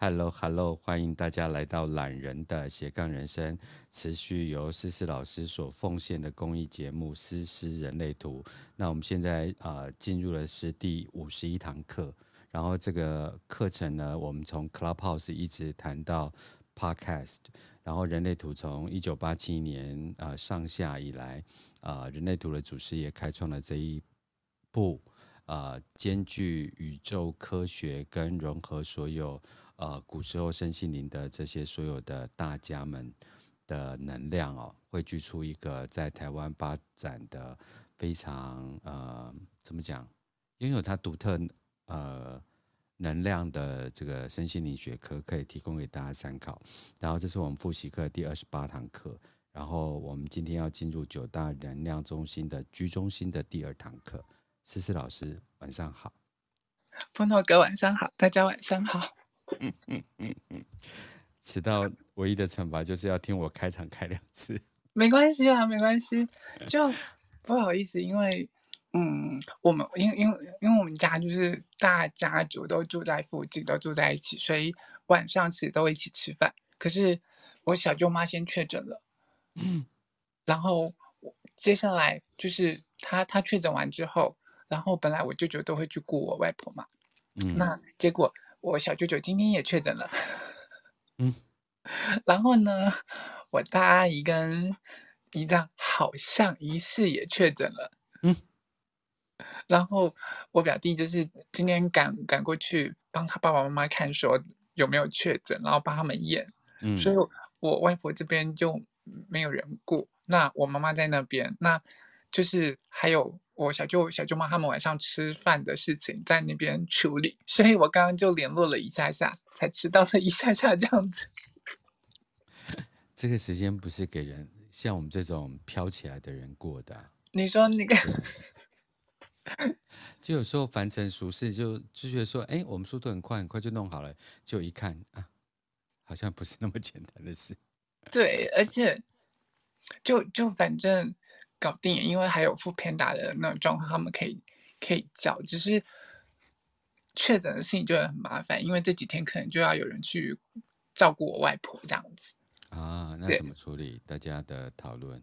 Hello，Hello，欢迎大家来到懒人的斜杠人生，持续由思思老师所奉献的公益节目《思思人类图》。那我们现在啊、进入的是第五十一堂课。然后这个课程呢，我们从 Clubhouse 一直谈到 Podcast。然后人类图从一九八七年啊、上下以来啊、人类图的祖师爷开创了这一部啊、兼具宇宙科学跟融合所有。呃，古时候身心灵的这些所有的大家们的能量哦，汇聚出一个在台湾发展的非常呃，怎么讲，拥有它独特呃能量的这个身心灵学科，可以提供给大家参考。然后这是我们复习课第二十八堂课，然后我们今天要进入九大能量中心的居中心的第二堂课。思思老师，晚上好。风头哥，晚上好，大家晚上好。嗯嗯嗯嗯，迟到唯一的惩罚就是要听我开场开两次。没关系啊，没关系，就不好意思，因为嗯，我们因为因为因为我们家就是大家族都住在附近，都住在一起，所以晚上其实都一起吃饭。可是我小舅妈先确诊了，嗯，然后接下来就是她她确诊完之后，然后本来我舅舅都会去顾我外婆嘛，嗯，那结果。我小舅舅今天也确诊了，嗯，然后呢，我大阿姨跟姨丈好像疑似也确诊了，嗯，然后我表弟就是今天赶赶过去帮他爸爸妈妈看说有没有确诊，然后帮他们验，嗯，所以我外婆这边就没有人顾，那我妈妈在那边，那就是还有。我小舅、小舅妈他们晚上吃饭的事情在那边处理，所以我刚刚就联络了一下下，才迟到了一下下这样子。这个时间不是给人像我们这种飘起来的人过的啊。你说那个，就有时候凡尘俗事就，就就觉得说，哎，我们速度很快，很快就弄好了，就一看啊，好像不是那么简单的事。对，而且就就反正。搞定，因为还有 foodpanda 的那种状况，他们可以可以叫，只是确诊的事情就会很麻烦，因为这几天可能就要有人去照顾我外婆这样子。啊，那怎么处理？大家的讨论？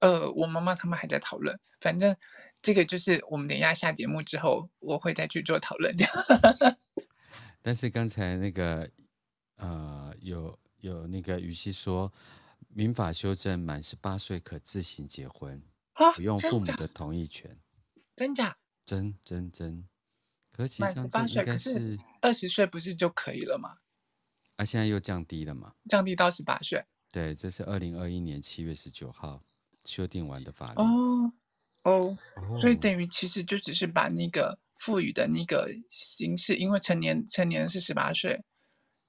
呃，我妈妈他们还在讨论，反正这个就是我们等一下下节目之后，我会再去做讨论。但是刚才那个呃，有有那个语气说，民法修正满十八岁可自行结婚。不用父母的同意权，真假？真真真。可是满十八岁，可是二十岁不是就可以了吗？啊，现在又降低了嘛？降低到十八岁。对，这是二零二一年七月十九号修订完的法律。哦哦，所以等于其实就只是把那个赋予的那个形式，因为成年成年是十八岁，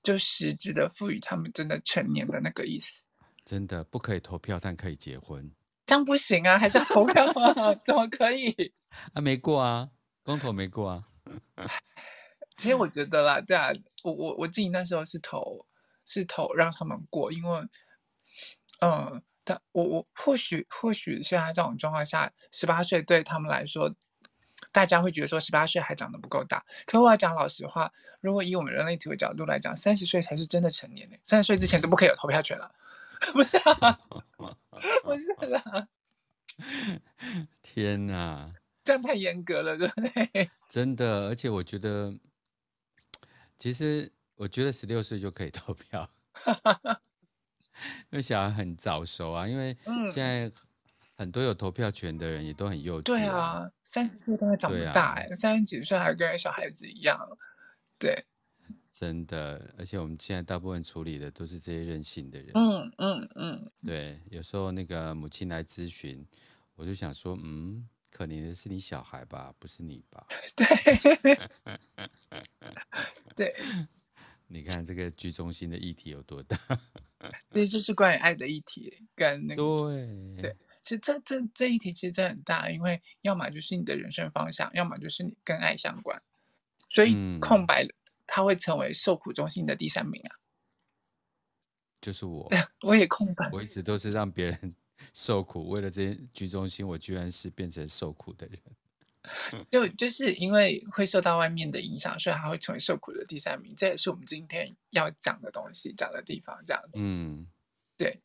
就实质的赋予他们真的成年的那个意思。真的不可以投票，但可以结婚。这样不行啊，还是要投票啊？怎么可以？啊，没过啊，公投没过啊。其实我觉得啦，对啊，我我我自己那时候是投是投让他们过，因为，嗯，但我我或许或许现在这种状况下，十八岁对他们来说，大家会觉得说十八岁还长得不够大。可我要讲老实话，如果以我们人类体的角度来讲，三十岁才是真的成年呢，三十岁之前都不可以有投票权了。不是啊，不是啦！天哪，这样太严格了，对不对？真的，而且我觉得，其实我觉得十六岁就可以投票，因为小孩很早熟啊。因为现在很多有投票权的人也都很幼稚。对啊，三十岁都还长不大哎，三十几岁还跟小孩子一样，对。真的，而且我们现在大部分处理的都是这些任性的人。嗯嗯嗯，对，有时候那个母亲来咨询，我就想说，嗯，可怜的是你小孩吧，不是你吧？对，对。你看这个居中心的议题有多大？这就是关于爱的议题，跟那个对对。其实这这这议题其实真的很大，因为要么就是你的人生方向，要么就是你跟爱相关，所以空白他会成为受苦中心的第三名啊，就是我，我也空白，我一直都是让别人 受苦，为了这些居中心，我居然是变成受苦的人。就就是因为会受到外面的影响，所以他会成为受苦的第三名。这也是我们今天要讲的东西，讲的地方这样子。嗯，对。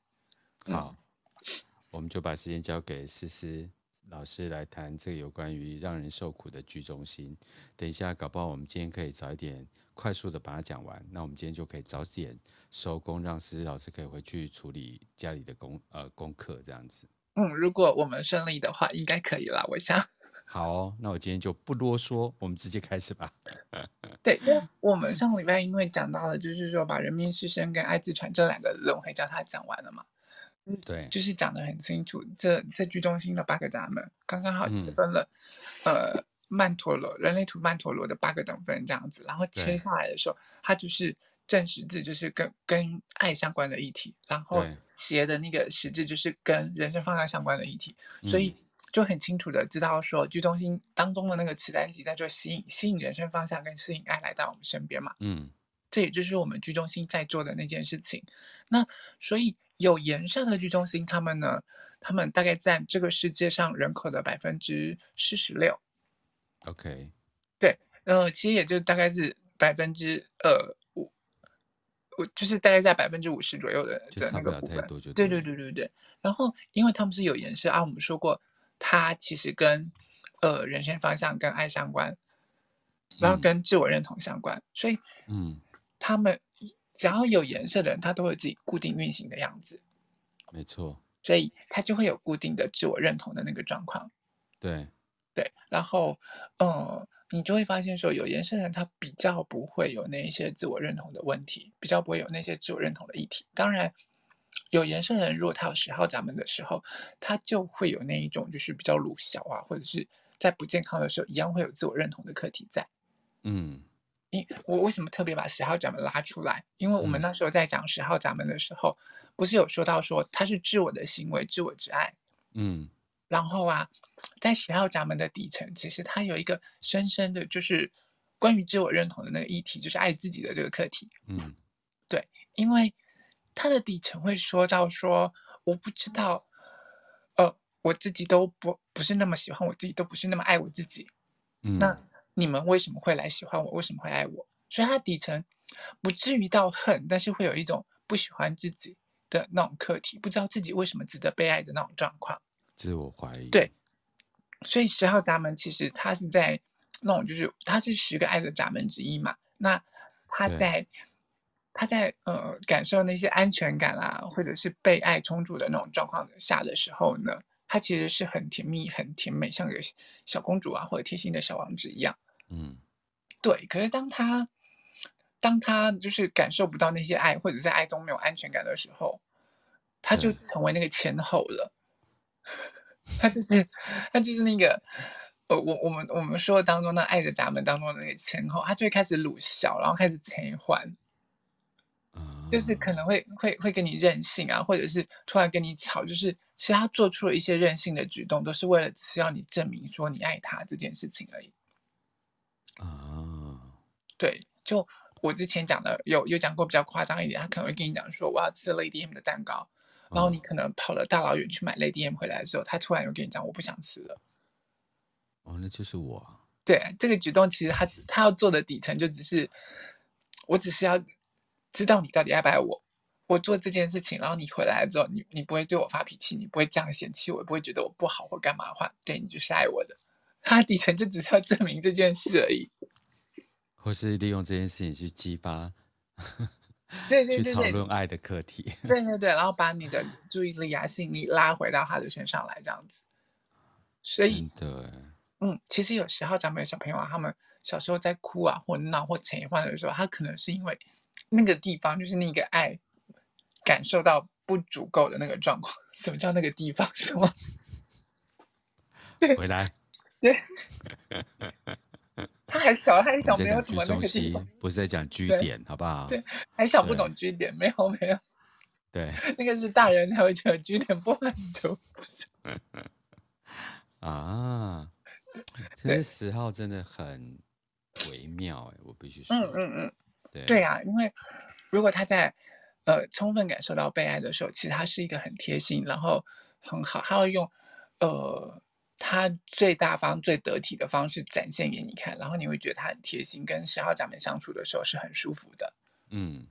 好，嗯、我们就把时间交给思思老师来谈这个有关于让人受苦的居中心。等一下，搞不好我们今天可以早一点快速的把它讲完。那我们今天就可以早点收工，让思思老师可以回去处理家里的功呃功课这样子。嗯，如果我们顺利的话，应该可以了，我想。好、哦，那我今天就不啰嗦，我们直接开始吧。对，因为我们上个礼拜因为讲到了，就是说把人面狮身跟爱自传这两个轮回叫他讲完了嘛。对，就是讲的很清楚，这这剧中心的八个闸门，刚刚好切分了，嗯、呃，曼陀罗人类图曼陀罗的八个等分这样子，然后切下来的时候，它就是正十字，就是跟跟爱相关的议题，然后斜的那个十字就是跟人生方向相关的议题，所以。就很清楚的知道说，居中心当中的那个磁单极在做吸引，吸引人生方向跟吸引爱来到我们身边嘛。嗯，这也就是我们居中心在做的那件事情。那所以有颜色的居中心，他们呢，他们大概占这个世界上人口的百分之四十六。OK，对，呃，其实也就大概是百分之呃五，我就是大概在百分之五十左右的的那个部分。对对对对对。然后因为他们是有颜色啊，我们说过。它其实跟，呃，人生方向跟爱相关，然后跟自我认同相关，嗯、所以，嗯，他们只要有颜色的人，他都有自己固定运行的样子，没错，所以他就会有固定的自我认同的那个状况，对，对，然后，嗯，你就会发现说，有延伸人他比较不会有那一些自我认同的问题，比较不会有那些自我认同的议题，当然。有延伸人，如果他有十号闸门的时候，他就会有那一种就是比较鲁小啊，或者是在不健康的时候，一样会有自我认同的课题在。嗯，因我为什么特别把十号闸门拉出来？因为我们那时候在讲十号闸门的时候，嗯、不是有说到说它是自我的行为、自我之爱。嗯，然后啊，在十号闸门的底层，其实它有一个深深的，就是关于自我认同的那个议题，就是爱自己的这个课题。嗯，对，因为。它的底层会说到说，我不知道，呃，我自己都不不是那么喜欢我自己，都不是那么爱我自己。嗯，那你们为什么会来喜欢我？为什么会爱我？所以它底层不至于到恨，但是会有一种不喜欢自己的那种课题，不知道自己为什么值得被爱的那种状况，自我怀疑。对，所以十号闸门其实它是在那种就是它是十个爱的闸门之一嘛，那他在。他在呃感受那些安全感啊，或者是被爱充足的那种状况下的时候呢，他其实是很甜蜜、很甜美，像个小公主啊，或者贴心的小王子一样。嗯，对。可是当他当他就是感受不到那些爱，或者在爱中没有安全感的时候，他就成为那个前后了。他就是他就是那个呃，我我们我们说当中那爱的闸门当中的那个前后，他就会开始鲁小，然后开始切换。就是可能会会会跟你任性啊，或者是突然跟你吵，就是其实他做出了一些任性的举动，都是为了只是要你证明说你爱他这件事情而已。啊，对，就我之前讲的有有讲过比较夸张一点，他可能会跟你讲说我要吃 Lady M 的蛋糕，然后你可能跑了大老远去买 Lady M 回来的时候，他突然又跟你讲我不想吃了。哦，那就是我。对，这个举动其实他他要做的底层就只是，我只是要。知道你到底爱不爱我，我做这件事情，然后你回来之后，你你不会对我发脾气，你不会这样嫌弃我，也不会觉得我不好或干嘛的话，对你就是爱我的。他底层就只是要证明这件事而已，或是利用这件事情去激发，对对对，去讨论爱的课题。对对对，然后把你的注意力啊、吸引力拉回到他的身上来，这样子。所以，对，嗯，其实有十号闸门的小朋友啊，他们小时候在哭啊，或闹或沉换的时候，他可能是因为。那个地方就是那个爱感受到不足够的那个状况。什么叫那个地方？是吗？对，回来。对。他还小，他还小，没有什么那个地方。不是在讲居点，好不好？对，还小不懂居点，没有没有。对。那个是大人才会觉得居点不满足，不是。啊，这十号真的很微妙哎，我必须说。嗯嗯嗯。对啊，因为如果他在呃充分感受到被爱的时候，其实他是一个很贴心，然后很好，他会用呃他最大方、最得体的方式展现给你看，然后你会觉得他很贴心，跟十号闸门相处的时候是很舒服的。嗯，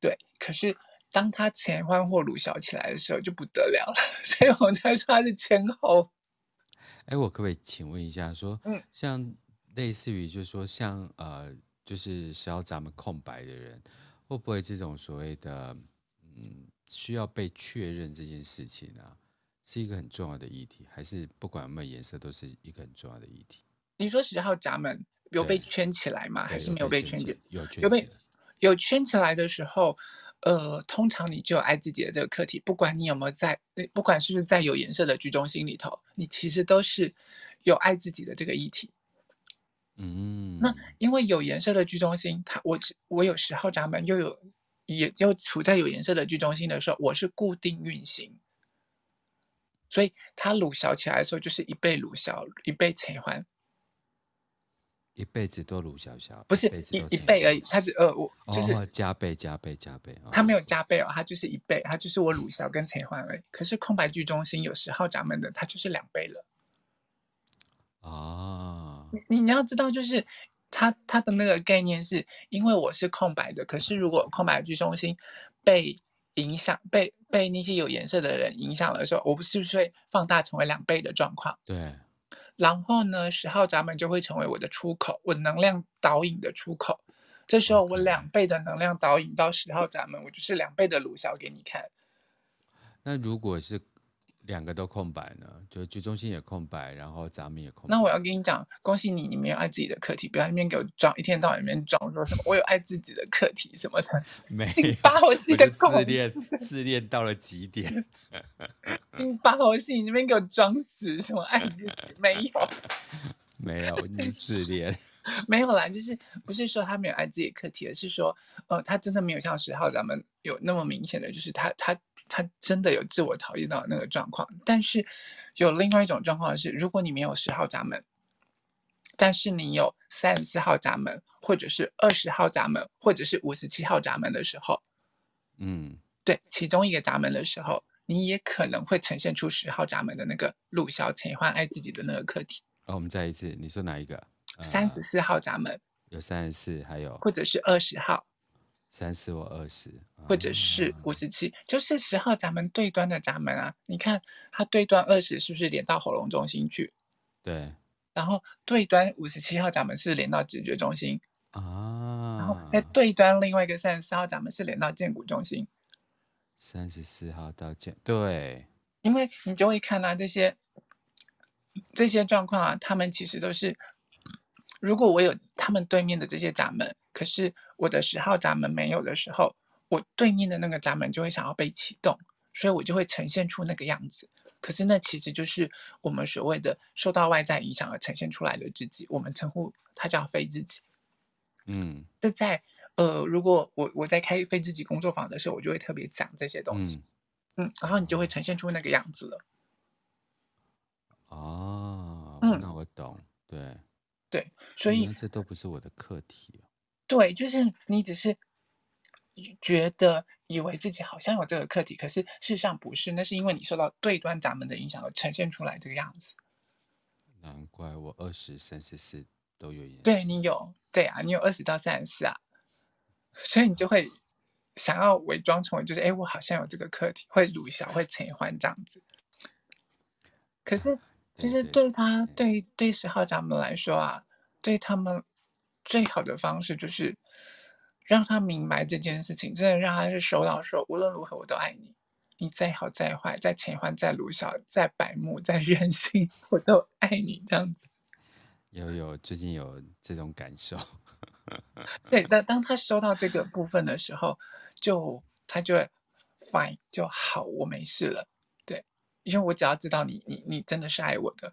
对。可是当他前欢或鲁小起来的时候，就不得了了。所以我才说他是前后。哎，我可不可以请问一下，说，嗯，像类似于就是说像呃，就是十号闸门空白的人，会不会这种所谓的嗯，需要被确认这件事情啊？是一个很重要的议题，还是不管有没有颜色，都是一个很重要的议题？你说十号闸门有被圈起来吗？还是没有被圈起来？有被有圈起来的时候，呃，通常你就有爱自己的这个课题，不管你有没有在，不管是不是在有颜色的居中心里头，你其实都是有爱自己的这个议题。嗯，那因为有颜色的居中心，它我我有十号闸门，又有也就处在有颜色的居中心的时候，我是固定运行。所以他鲁小起来的时候，就是一倍鲁小，一倍陈欢，一辈子都鲁小小，不是一一辈而已。他只呃，我就是、哦、加倍加倍加倍。他没有加倍哦，他就是一倍，他就是我鲁小跟陈欢而已。可是空白剧中心有十号闸门的，他就是两倍了。哦，你你要知道，就是他他的那个概念是，因为我是空白的，可是如果空白居中心被影响被被那些有颜色的人影响的时候，我不是不是会放大成为两倍的状况？对。然后呢，十号闸门就会成为我的出口，我能量导引的出口。这时候我两倍的能量导引到十号闸门，我就是两倍的鲁小给你看。那如果是？两个都空白呢，就居中心也空白，然后咱们也空白。那我要跟你讲，恭喜你，你没有爱自己的课题，不要那边给我装，一天到晚那边装说什么我有爱自己的课题什么的，没有，八号系的自恋，自恋到了极点。八号系，你那边给我装死什么爱自己？没有，没有，你自恋。没有啦，就是不是说他没有爱自己的课题，而是说，呃，他真的没有像十号咱们有那么明显的，就是他他。他真的有自我讨厌到那个状况，但是有另外一种状况是，如果你没有十号闸门，但是你有三十四号闸门，或者是二十号闸门，或者是五十七号闸门的时候，嗯，对，其中一个闸门的时候，你也可能会呈现出十号闸门的那个陆小钱欢爱自己的那个课题。哦，我们再一次，你说哪一个？三十四号闸门，呃，有三十四，还有或者是二十号。三十或二十，或者是五十七，就是十号闸门对端的闸门啊。你看它对端二十是不是连到喉咙中心去？对。然后对端五十七号闸门是连到直觉中心啊。然后在对端另外一个三十四号闸门是连到荐骨中心。三十四号到荐，对。因为你就会看到、啊、这些这些状况啊，他们其实都是，如果我有他们对面的这些闸门。可是我的十号闸门没有的时候，我对应的那个闸门就会想要被启动，所以我就会呈现出那个样子。可是那其实就是我们所谓的受到外在影响而呈现出来的自己，我们称呼它叫非自己。嗯，这在呃，如果我我在开非自己工作坊的时候，我就会特别讲这些东西。嗯，嗯，然后你就会呈现出那个样子了。哦，嗯，那我懂。对，对，所以这都不是我的课题。对，就是你只是觉得以为自己好像有这个课题，可是事实上不是，那是因为你受到对端闸门的影响而呈现出来这个样子。难怪我二十三十四都有颜色。对，你有，对啊，你有二十到三十四啊，所以你就会想要伪装成为就是哎，我好像有这个课题，会鲁小会陈欢这样子。可是其实对他对对十号闸门来说啊，对他们。最好的方式就是让他明白这件事情，真的让他是收到说，无论如何我都爱你，你再好再坏，再钱欢再鲁小再白目再任性，我都爱你这样子。有有，最近有这种感受。对，但当他收到这个部分的时候，就他就会 fine 就好，我没事了。对，因为我只要知道你你你真的是爱我的。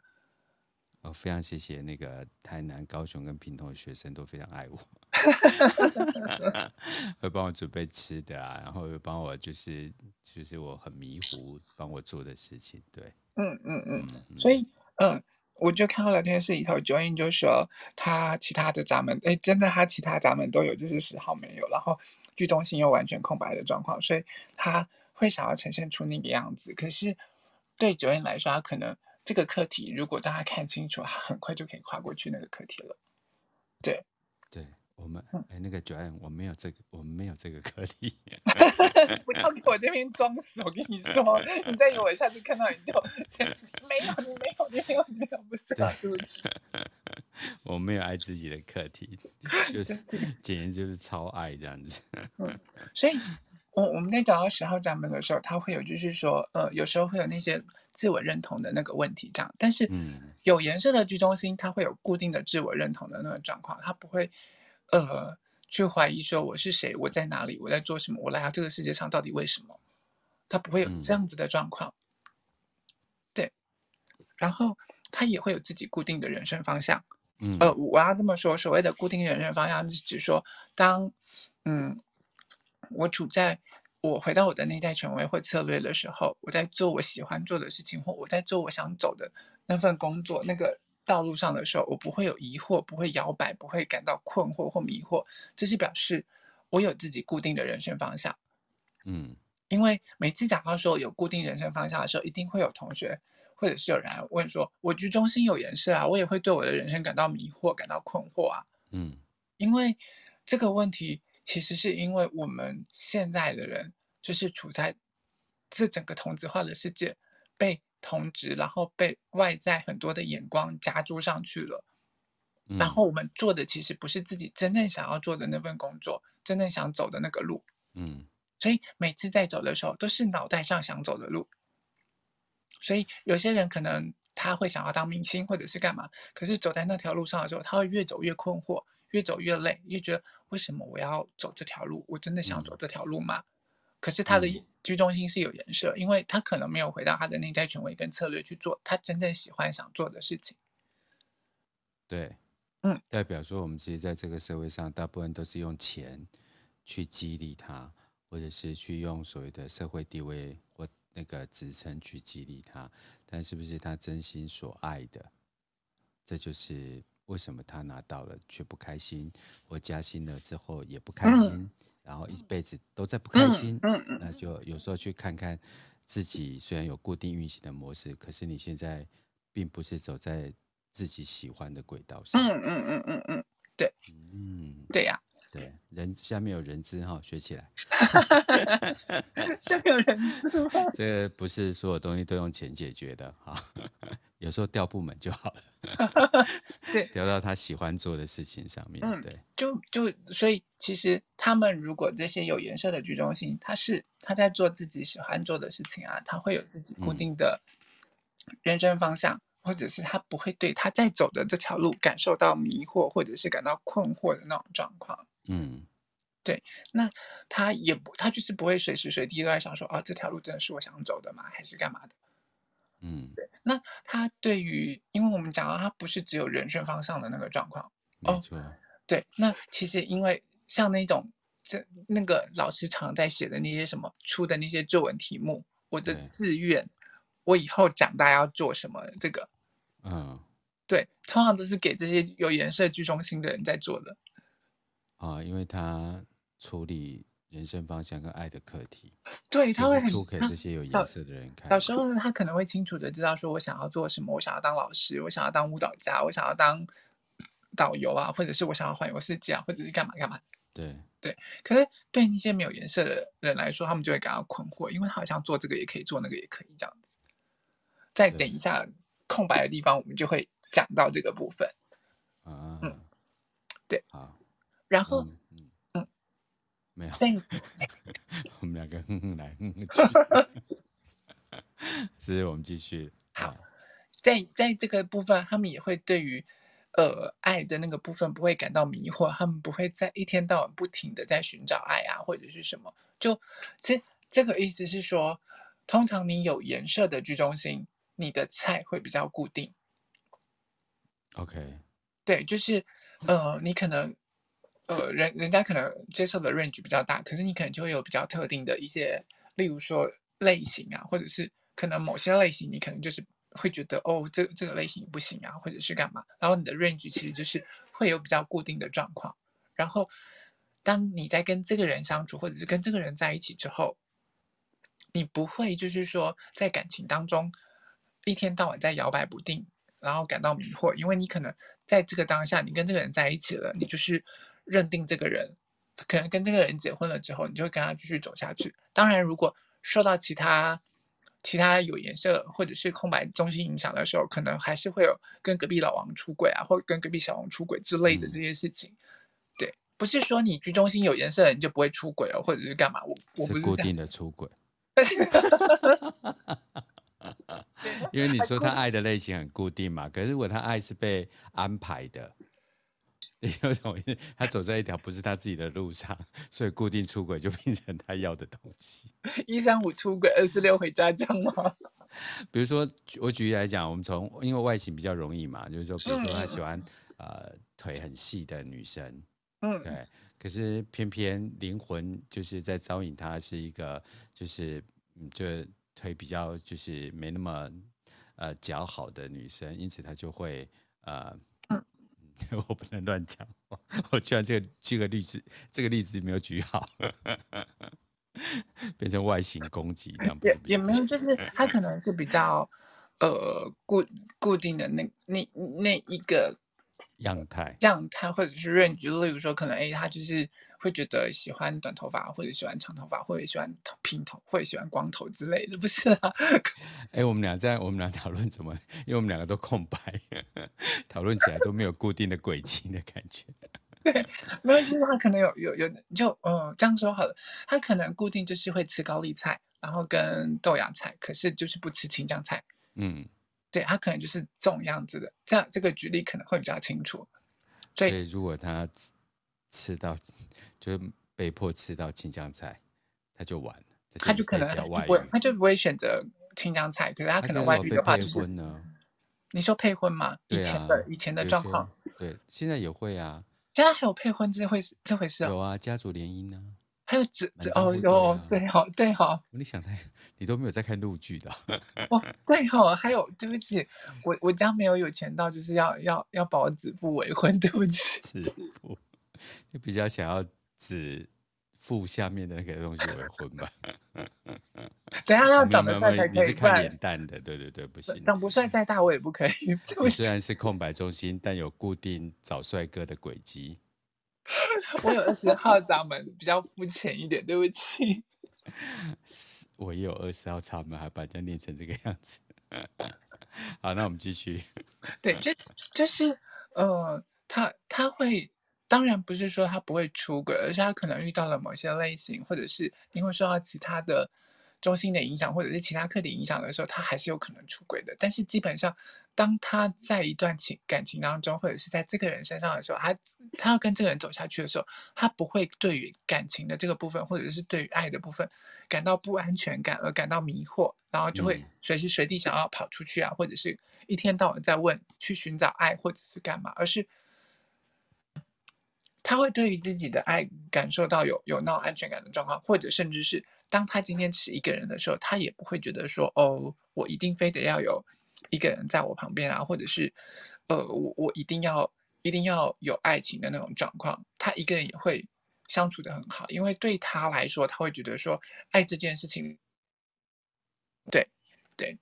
我非常谢谢那个台南、高雄跟屏东的学生都非常爱我，会帮我准备吃的啊，然后又帮我就是就是我很迷糊帮我做的事情，对，嗯嗯嗯，嗯，所以嗯，我就看到聊天室里头，Joanne 就说他其他的闸门，哎，真的他其他闸门都有，就是十号没有，然后剧中心又完全空白的状况，所以他会想要呈现出那个样子，可是对 Joanne 来说，他可能。这个课题，如果大家看清楚，很快就可以跨过去那个课题了。对，对我们，哎，那个 Joanne，我没有这个，我们没有这个课题。不要给我这边装死！我跟你说，你再以为我下次看到你就没有，你没有，你没有，你没有，不是啊，对不起。我没有爱自己的课题，就是简直就是超爱这样子。嗯，所以。我我们在找到十号闸门的时候，他会有就是说，呃，有时候会有那些自我认同的那个问题，这样。但是，有颜色的居中心，它会有固定的自我认同的那个状况，它不会，呃，去怀疑说我是谁，我在哪里，我在做什么，我来到这个世界上到底为什么？它不会有这样子的状况。对，然后他也会有自己固定的人生方向。呃，我要这么说，所谓的固定人生方向是指说，当，嗯。我处在我回到我的内在权威或策略的时候，我在做我喜欢做的事情，或我在做我想走的那份工作那个道路上的时候，我不会有疑惑，不会摇摆，不会感到困惑或迷惑。这是表示我有自己固定的人生方向。嗯，因为每次讲到说有固定人生方向的时候，一定会有同学或者是有人问说：“我居中心有颜色啊，我也会对我的人生感到迷惑，感到困惑啊。”嗯，因为这个问题。其实是因为我们现在的人就是处在这整个同质化的世界，被同质，然后被外在很多的眼光加注上去了。然后我们做的其实不是自己真正想要做的那份工作，真正想走的那个路。嗯，所以每次在走的时候，都是脑袋上想走的路。所以有些人可能他会想要当明星，或者是干嘛，可是走在那条路上的时候，他会越走越困惑。越走越累，越觉得为什么我要走这条路？我真的想走这条路吗？嗯、可是他的居中心是有人设，嗯、因为他可能没有回到他的内在权威跟策略去做他真正喜欢想做的事情。对，嗯，代表说我们其实在这个社会上，大部分都是用钱去激励他，或者是去用所谓的社会地位或那个职称去激励他，但是不是他真心所爱的？这就是。为什么他拿到了却不开心，我加薪了之后也不开心，嗯、然后一辈子都在不开心？嗯嗯嗯、那就有时候去看看自己，虽然有固定运行的模式，可是你现在并不是走在自己喜欢的轨道上。嗯嗯嗯嗯嗯，对，嗯，对呀。对，人下面有人资哈，学起来。下面有人资吗？这个不是所有东西都用钱解决的哈，有时候调部门就好了。对，调到他喜欢做的事情上面。嗯，对，就就所以其实他们如果这些有颜色的居中心，他是他在做自己喜欢做的事情啊，他会有自己固定的人生方向。嗯或者是他不会对他在走的这条路感受到迷惑，或者是感到困惑的那种状况。嗯，对，那他也不，他就是不会随时随地都在想说，啊，这条路真的是我想走的吗？还是干嘛的？嗯，对。那他对于，因为我们讲到他不是只有人生方向的那个状况。没错。哦，对，那其实因为像那种这那个老师常在写的那些什么出的那些作文题目，我的志愿。我以后长大要做什么？这个，嗯，对，通常都是给这些有颜色居中心的人在做的。啊，因为他处理人生方向跟爱的课题，对，他会很出给这些有颜色的人看。小时候呢，他可能会清楚的知道说，我想要做什么，我想要当老师，我想要当舞蹈家，我想要当导游啊，或者是我想要环游世界啊，或者是干嘛干嘛。对对，可是对那些没有颜色的人来说，他们就会感到困惑，因为他好像做这个也可以，做那个也可以这样子。再等一下，空白的地方我们就会讲到这个部分。啊，嗯，对，好，然后，没有，我们两个哼哼来哼哼去，所以我们继续。好，在在这个部分，他们也会对于呃爱的那个部分不会感到迷惑，他们不会在一天到晚不停的在寻找爱啊，或者是什么。就其实这个意思是说，通常你有颜色的居中心。你的菜会比较固定，OK，对，就是，呃，你可能，呃，人人家可能接受的 range 比较大，可是你可能就会有比较特定的一些，例如说类型啊，或者是可能某些类型你可能就是会觉得哦，这这个类型不行啊，或者是干嘛，然后你的 range 其实就是会有比较固定的状况，然后当你在跟这个人相处，或者是跟这个人在一起之后，你不会就是说在感情当中。一天到晚在摇摆不定，然后感到迷惑，因为你可能在这个当下，你跟这个人在一起了，你就是认定这个人，可能跟这个人结婚了之后，你就会跟他继续走下去。当然，如果受到其他其他有颜色或者是空白中心影响的时候，可能还是会有跟隔壁老王出轨啊，或者跟隔壁小王出轨之类的这些事情。嗯、对，不是说你居中心有颜色的人就不会出轨哦，或者是干嘛？我我不是，是固定的出轨。因为你说他爱的类型很固定嘛，可是如果他爱是被安排的，有种他走在一条不是他自己的路上，所以固定出轨就变成他要的东西。一三五出轨，二四六回家，这样吗？比如说，我举例来讲，我们从因为外形比较容易嘛，就是说，比如说他喜欢、嗯、呃腿很细的女生，嗯，对。可是偏偏灵魂就是在招引他是一个，就是嗯，就腿比较就是没那么呃姣好的女生，因此他就会呃。我不能乱讲，我居然这个这个例子，这个例子没有举好，变成外形攻击这样。也也没有，就是他可能是比较呃固固定的那那那一个样态样态，或者是 range，例如说可能哎，他就是。会觉得喜欢短头发，或者喜欢长头发，或者喜欢平头，或者喜欢光头之类的，不是啊？哎，我们俩在我们俩讨论怎么，因为我们两个都空白，讨论起来都没有固定的轨迹的感觉。对，没有，就是他可能有有有，就嗯，这样说好了，他可能固定就是会吃高丽菜，然后跟豆芽菜，可是就是不吃青江菜。嗯，对，他可能就是这种样子的，这样这个举例可能会比较清楚。所以，所以如果他。吃到就是被迫吃到青江菜，他就完了。他就可能不会，他就不会选择青江菜。可是他可能外遇的话就是你说配婚吗？以前的以前的状况，对，现在也会啊。现在还有配婚这回事这回事啊？有啊，家族联姻呢，还有子哦哟，对好对好。你想太，你都没有在看陆剧的。哦，对哦，还有对不起，我我家没有有钱到就是要要要保子父为婚，对不起。子父。就比较想要子腹下面的那个东西为婚吧。等下他长得帅才可以。你是看脸蛋的，对对对，不行。长不帅再大我也不可以。你虽然是空白中心，但有固定找帅哥的轨迹。我有二十号闸门，比较肤浅一点，对不起。我也有二十号插门，还把人家念成这个样子。好，那我们继续。对，就就是呃，他他会。当然不是说他不会出轨，而是他可能遇到了某些类型，或者是因为受到其他的中心的影响，或者是其他课题影响的时候，他还是有可能出轨的。但是基本上，当他在一段情感情当中，或者是在这个人身上的时候，他他要跟这个人走下去的时候，他不会对于感情的这个部分，或者是对于爱的部分感到不安全感而感到迷惑，然后就会随时随地想要跑出去啊，或者是一天到晚在问去寻找爱，或者是干嘛，而是。他会对于自己的爱感受到有有那种安全感的状况，或者甚至是当他今天是一个人的时候，他也不会觉得说哦，我一定非得要有一个人在我旁边啊，或者是呃，我我一定要一定要有爱情的那种状况，他一个人也会相处的很好，因为对他来说，他会觉得说爱这件事情，对对，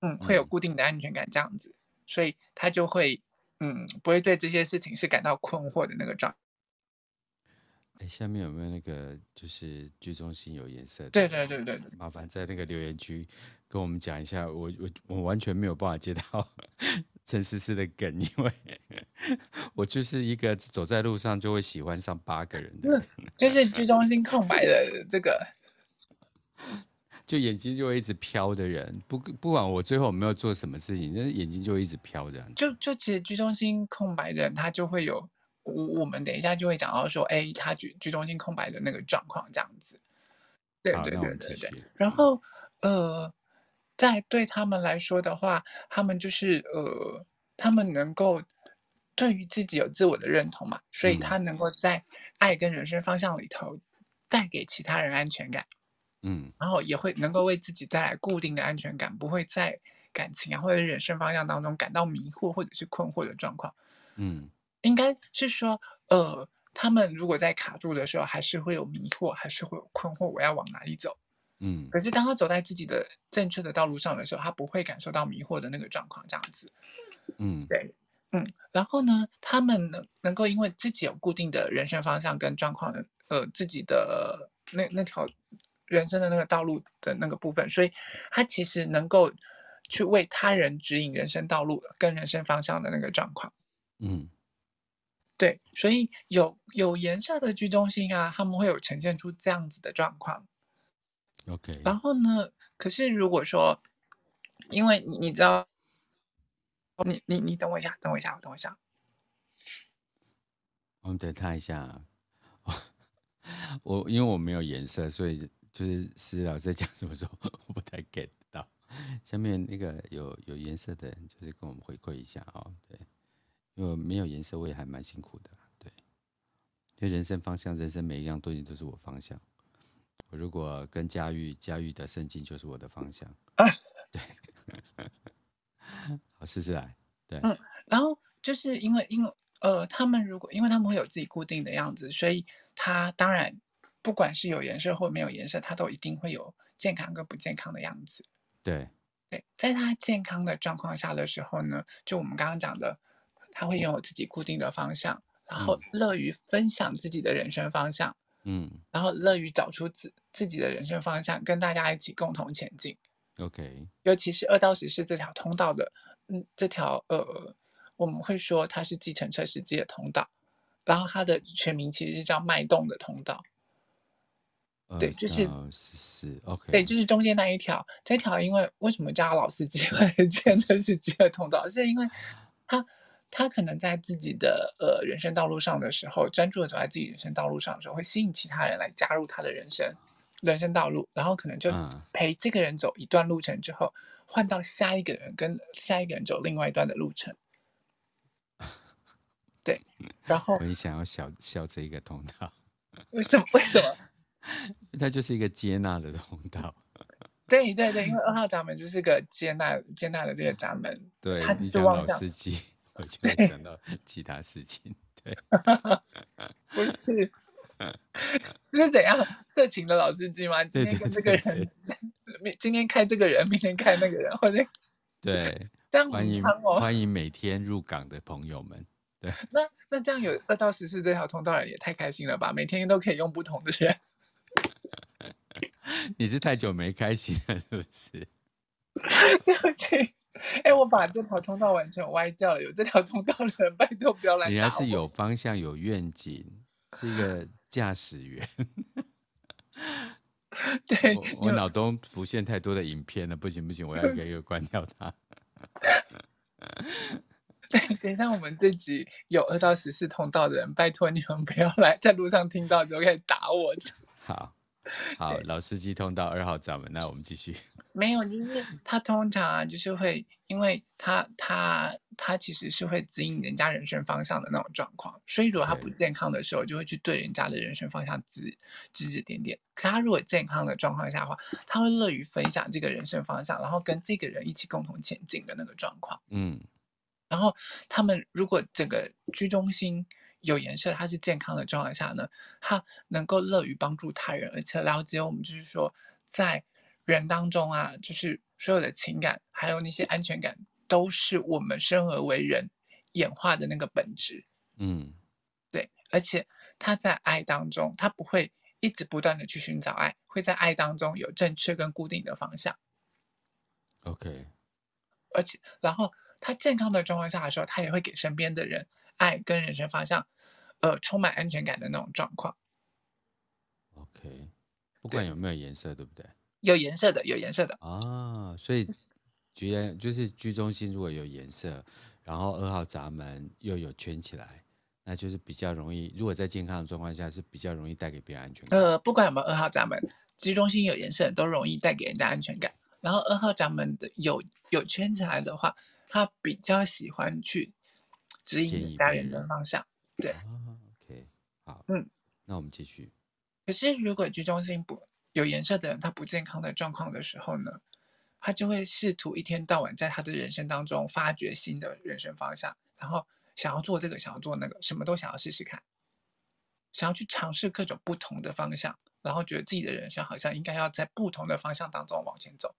嗯，会有固定的安全感这样子，所以他就会。嗯，不会对这些事情是感到困惑的那个状态。哎，下面有没有那个就是居中心有颜色的？对对对对，麻烦在那个留言区跟我们讲一下。我我我完全没有办法接到 陈思思的梗，因为 我就是一个走在路上就会喜欢上八个人的人，就是居中心空白的这个。就眼睛就会一直飘的人，不不管我最后有没有做什么事情，但是眼睛就会一直飘这样。就就其实居中心空白的人，他就会有我我们等一下就会讲到说，哎，他居居中心空白的那个状况这样子。对对对对对。然后呃，在对他们来说的话，他们就是呃，他们能够对于自己有自我的认同嘛，所以他能够在爱跟人生方向里头带给其他人安全感。嗯，然后也会能够为自己带来固定的安全感，不会在感情啊或者人生方向当中感到迷惑或者是困惑的状况。嗯，应该是说，呃，他们如果在卡住的时候，还是会有迷惑，还是会有困惑，我要往哪里走？嗯，可是当他走在自己的正确的道路上的时候，他不会感受到迷惑的那个状况，这样子。嗯，对，嗯，然后呢，他们能能够因为自己有固定的人生方向跟状况的，呃，自己的那那条人生的那个道路的那个部分，所以他其实能够去为他人指引人生道路跟人生方向的那个状况。嗯，对，所以有有颜色的居中心啊，他们会有呈现出这样子的状况。OK，然后呢，可是如果说，因为你你知道。你你你等我一下，等我一下，我等我一下。我们等他一下。我因为我没有颜色，所以就是思老师在讲什么时候，我不太 get 到。下面那个有有颜色的人，就是跟我们回馈一下哦。对，因为没有颜色，我也还蛮辛苦的。对，就人生方向，人生每一样东西都是我方向。我如果跟佳玉，佳玉的圣经就是我的方向。啊、对。好，试试来。对，嗯，然后就是因为，因为，呃，他们如果，因为他们会有自己固定的样子，所以他当然，不管是有颜色或没有颜色，他都一定会有健康跟不健康的样子。对，对，在他健康的状况下的时候呢，就我们刚刚讲的，他会拥有自己固定的方向，然后乐于分享自己的人生方向，嗯，然后乐于找出自自己的人生方向，跟大家一起共同前进。OK，尤其是二到十四这条通道的，嗯，这条呃，我们会说它是计程车司机的通道，然后它的全名其实是叫脉动的通道。对，就是十四 OK，对，就是中间那一条，这条因为为什么叫老司机或者计程车司机的通道，是因为他他可能在自己的呃人生道路上的时候，专注的走在自己人生道路上的时候，会吸引其他人来加入他的人生。人生道路，然后可能就陪这个人走一段路程之后，换到下一个人跟下一个人走另外一段的路程。对，然后我也想要小小这一个通道。为什么？为什么？它就是一个接纳的通道。对对对，因为二号闸门就是个接纳接纳的这个闸门。对，他你讲老司机，我就会想到其他事情。对，不是。是怎样色情的老司机吗？今天跟这个人，今天开这个人，明天开那个人，或者对，这样、哦、欢迎欢迎每天入港的朋友们。对，那那这样有二到十四这条通道人也太开心了吧？每天都可以用不同的人。你是太久没开心了，是不是？对不起，哎、欸，我把这条通道完全歪掉了。有这条通道的人，拜托不要来。人家是有方向、有愿景，是一个。驾驶员，对，我我脑中浮现太多的影片了，不行不行，我要一个一个关掉它。对，等一下我们这集有二到十四通道的人，拜托你们不要来，在路上听到就可以打我。好，好，老司机通道二号闸门，那我们继续。没有，就是他通常啊，就是会，因为他他他其实是会指引人家人生方向的那种状况，所以如果他不健康的时候，就会去对人家的人生方向指指指点点。可他如果健康的状况下的话，他会乐于分享这个人生方向，然后跟这个人一起共同前进的那个状况。嗯，然后他们如果整个居中心有颜色，他是健康的状况下呢，他能够乐于帮助他人，而且了解我们就是说在。人当中啊，就是所有的情感，还有那些安全感，都是我们生而为人演化的那个本质。嗯，对。而且他在爱当中，他不会一直不断的去寻找爱，会在爱当中有正确跟固定的方向。OK。而且，然后他健康的状况下的时候，他也会给身边的人爱跟人生方向，呃，充满安全感的那种状况。OK。不管有没有颜色，对，对不对？有颜色的，有颜色的啊，所以居然就是居中心如果有颜色，然后二号闸门又有圈起来，那就是比较容易。如果在健康的状况下，是比较容易带给别人安全感。呃，不管有没有二号闸门，居中心有颜色都容易带给人家安全感。然后二号闸门的有有圈起来的话，他比较喜欢去指引人家人的方向。对、好，嗯，那我们继续。可是如果居中心不有颜色的人，他不健康的状况的时候呢，他就会试图一天到晚在他的人生当中发掘新的人生方向，然后想要做这个，想要做那个，什么都想要试试看，想要去尝试各种不同的方向，然后觉得自己的人生好像应该要在不同的方向当中往前走。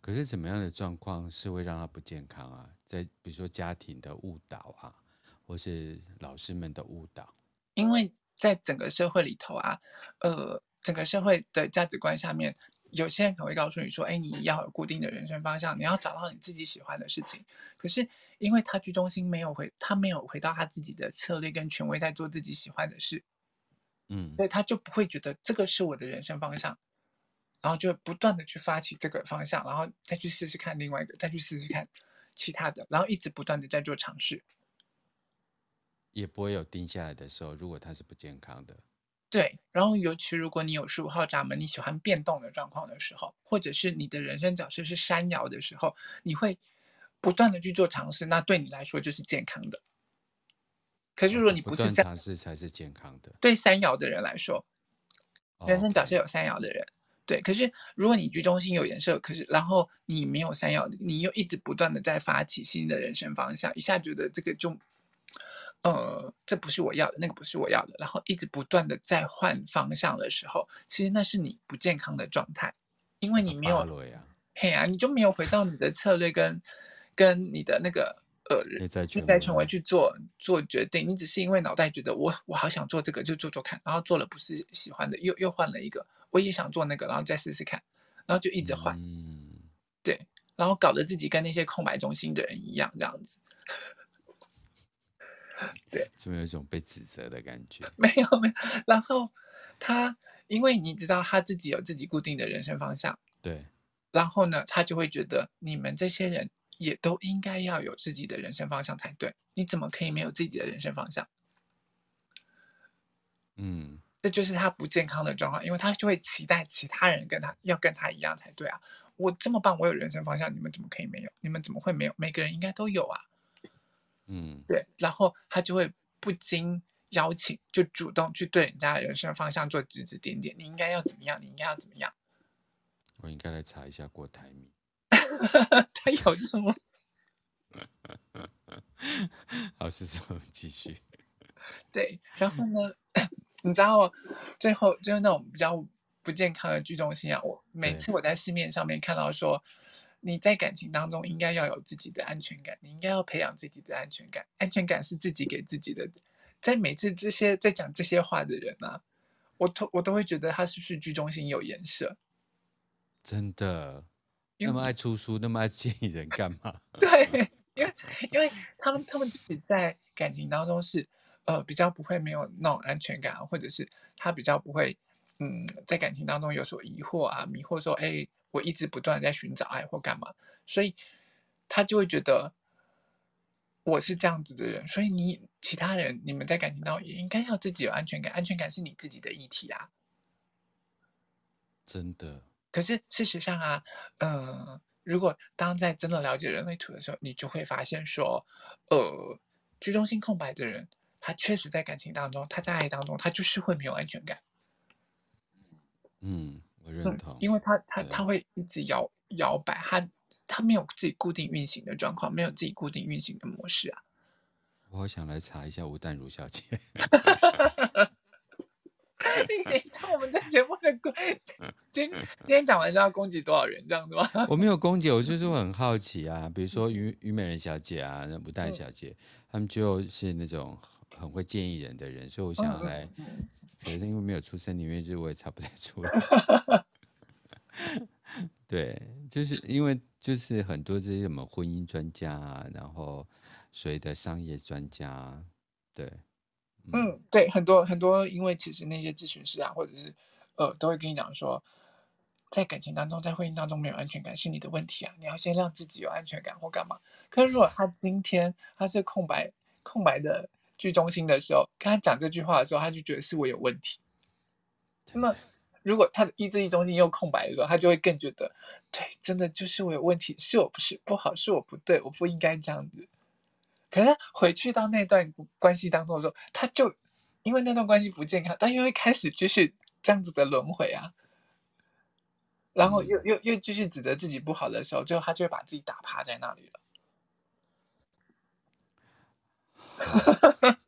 可是怎么样的状况是会让他不健康啊？在比如说家庭的误导啊，或是老师们的误导？因为在整个社会里头啊，呃，整个社会的价值观下面，有些人可能会告诉你说：“哎，你要有固定的人生方向，你要找到你自己喜欢的事情。”可是因为他居中心没有回，他没有回到他自己的策略跟权威，在做自己喜欢的事，嗯，所以他就不会觉得这个是我的人生方向。然后就不断的去发起这个方向，然后再去试试看另外一个，再去试试看其他的，然后一直不断的在做尝试，也不会有定下来的时候。如果它是不健康的，对。然后尤其如果你有十五号闸门，你喜欢变动的状况的时候，或者是你的人生角色是山摇的时候，你会不断的去做尝试，那对你来说就是健康的。可是如果你不是尝试才是健康的。对山摇的人来说，人生角色有山摇的人。对，可是如果你居中心有颜色，可是然后你没有山爻，你又一直不断的在发起新的人生方向，一下觉得这个就，呃，这不是我要的，那个不是我要的，然后一直不断的在换方向的时候，其实那是你不健康的状态，因为你没有，嘿啊，你就没有回到你的策略跟跟你的那个呃内在权威去做做决定，你只是因为脑袋觉得我我好想做这个就做做看，然后做了不是喜欢的，又又换了一个。我也想做那个，然后再试试看，然后就一直换，嗯，对，然后搞得自己跟那些空白中心的人一样，这样子，对，就有一种被指责的感觉。没有没有，然后他因为你知道他自己有自己固定的人生方向，对，然后呢，他就会觉得你们这些人也都应该要有自己的人生方向才对，你怎么可以没有自己的人生方向？嗯。这就是他不健康的状况，因为他就会期待其他人跟他要跟他一样才对啊！我这么棒，我有人生方向，你们怎么可以没有？你们怎么会没有？每个人应该都有啊！嗯，对，然后他就会不经邀请就主动去对人家的人生方向做指指点点，你应该要怎么样？你应该要怎么样？我应该来查一下郭台铭，他有这么？好，是说继续。对，然后呢？你知道，最后就是那种比较不健康的居中心啊。我每次我在市面上面看到说，你在感情当中应该要有自己的安全感，你应该要培养自己的安全感。安全感是自己给自己的。在每次这些在讲这些话的人啊，我都我都会觉得他是不是居中心有颜色？真的，那么爱出书，那么爱建议人干嘛？对，因为 因为他们他们自己在感情当中是。呃，比较不会没有那种安全感，或者是他比较不会，嗯，在感情当中有所疑惑啊，迷惑说，哎，我一直不断在寻找爱或干嘛，所以他就会觉得我是这样子的人，所以你其他人你们在感情当中也应该要自己有安全感，安全感是你自己的议题啊，真的。可是事实上啊，呃，如果当在真的了解人类图的时候，你就会发现说，呃，居中心空白的人。他确实在感情当中，他在爱当中，他就是会没有安全感。嗯，我认同，嗯、因为他他他会一直摇摇摆，他他没有自己固定运行的状况，没有自己固定运行的模式啊。我好想来查一下吴淡如小姐。你等一下，我们在节目的攻今 今天讲完就要攻击多少人这样子吗？我没有攻击，我就是很好奇啊。比如说虞虞美人小姐啊，那吴淡小姐，他、嗯、们就是那种。很会建议人的人，所以我想要来，可是因为没有出生年月日，我也查不太出来。对，就是因为就是很多这些什么婚姻专家啊，然后所谓的商业专家，对，嗯，嗯对，很多很多，因为其实那些咨询师啊，或者是呃，都会跟你讲说，在感情当中，在婚姻当中没有安全感是你的问题啊，你要先让自己有安全感或干嘛。可是如果他今天他是空白空白的。居中心的时候，跟他讲这句话的时候，他就觉得是我有问题。那么，如果他的意志力中心又空白的时候，他就会更觉得，对，真的就是我有问题，是我不是不好，是我不对，我不应该这样子。可是他回去到那段关系当中的时候，他就因为那段关系不健康，他又会开始继续这样子的轮回啊，然后又又又继续指责自己不好的时候，最后他就会把自己打趴在那里了。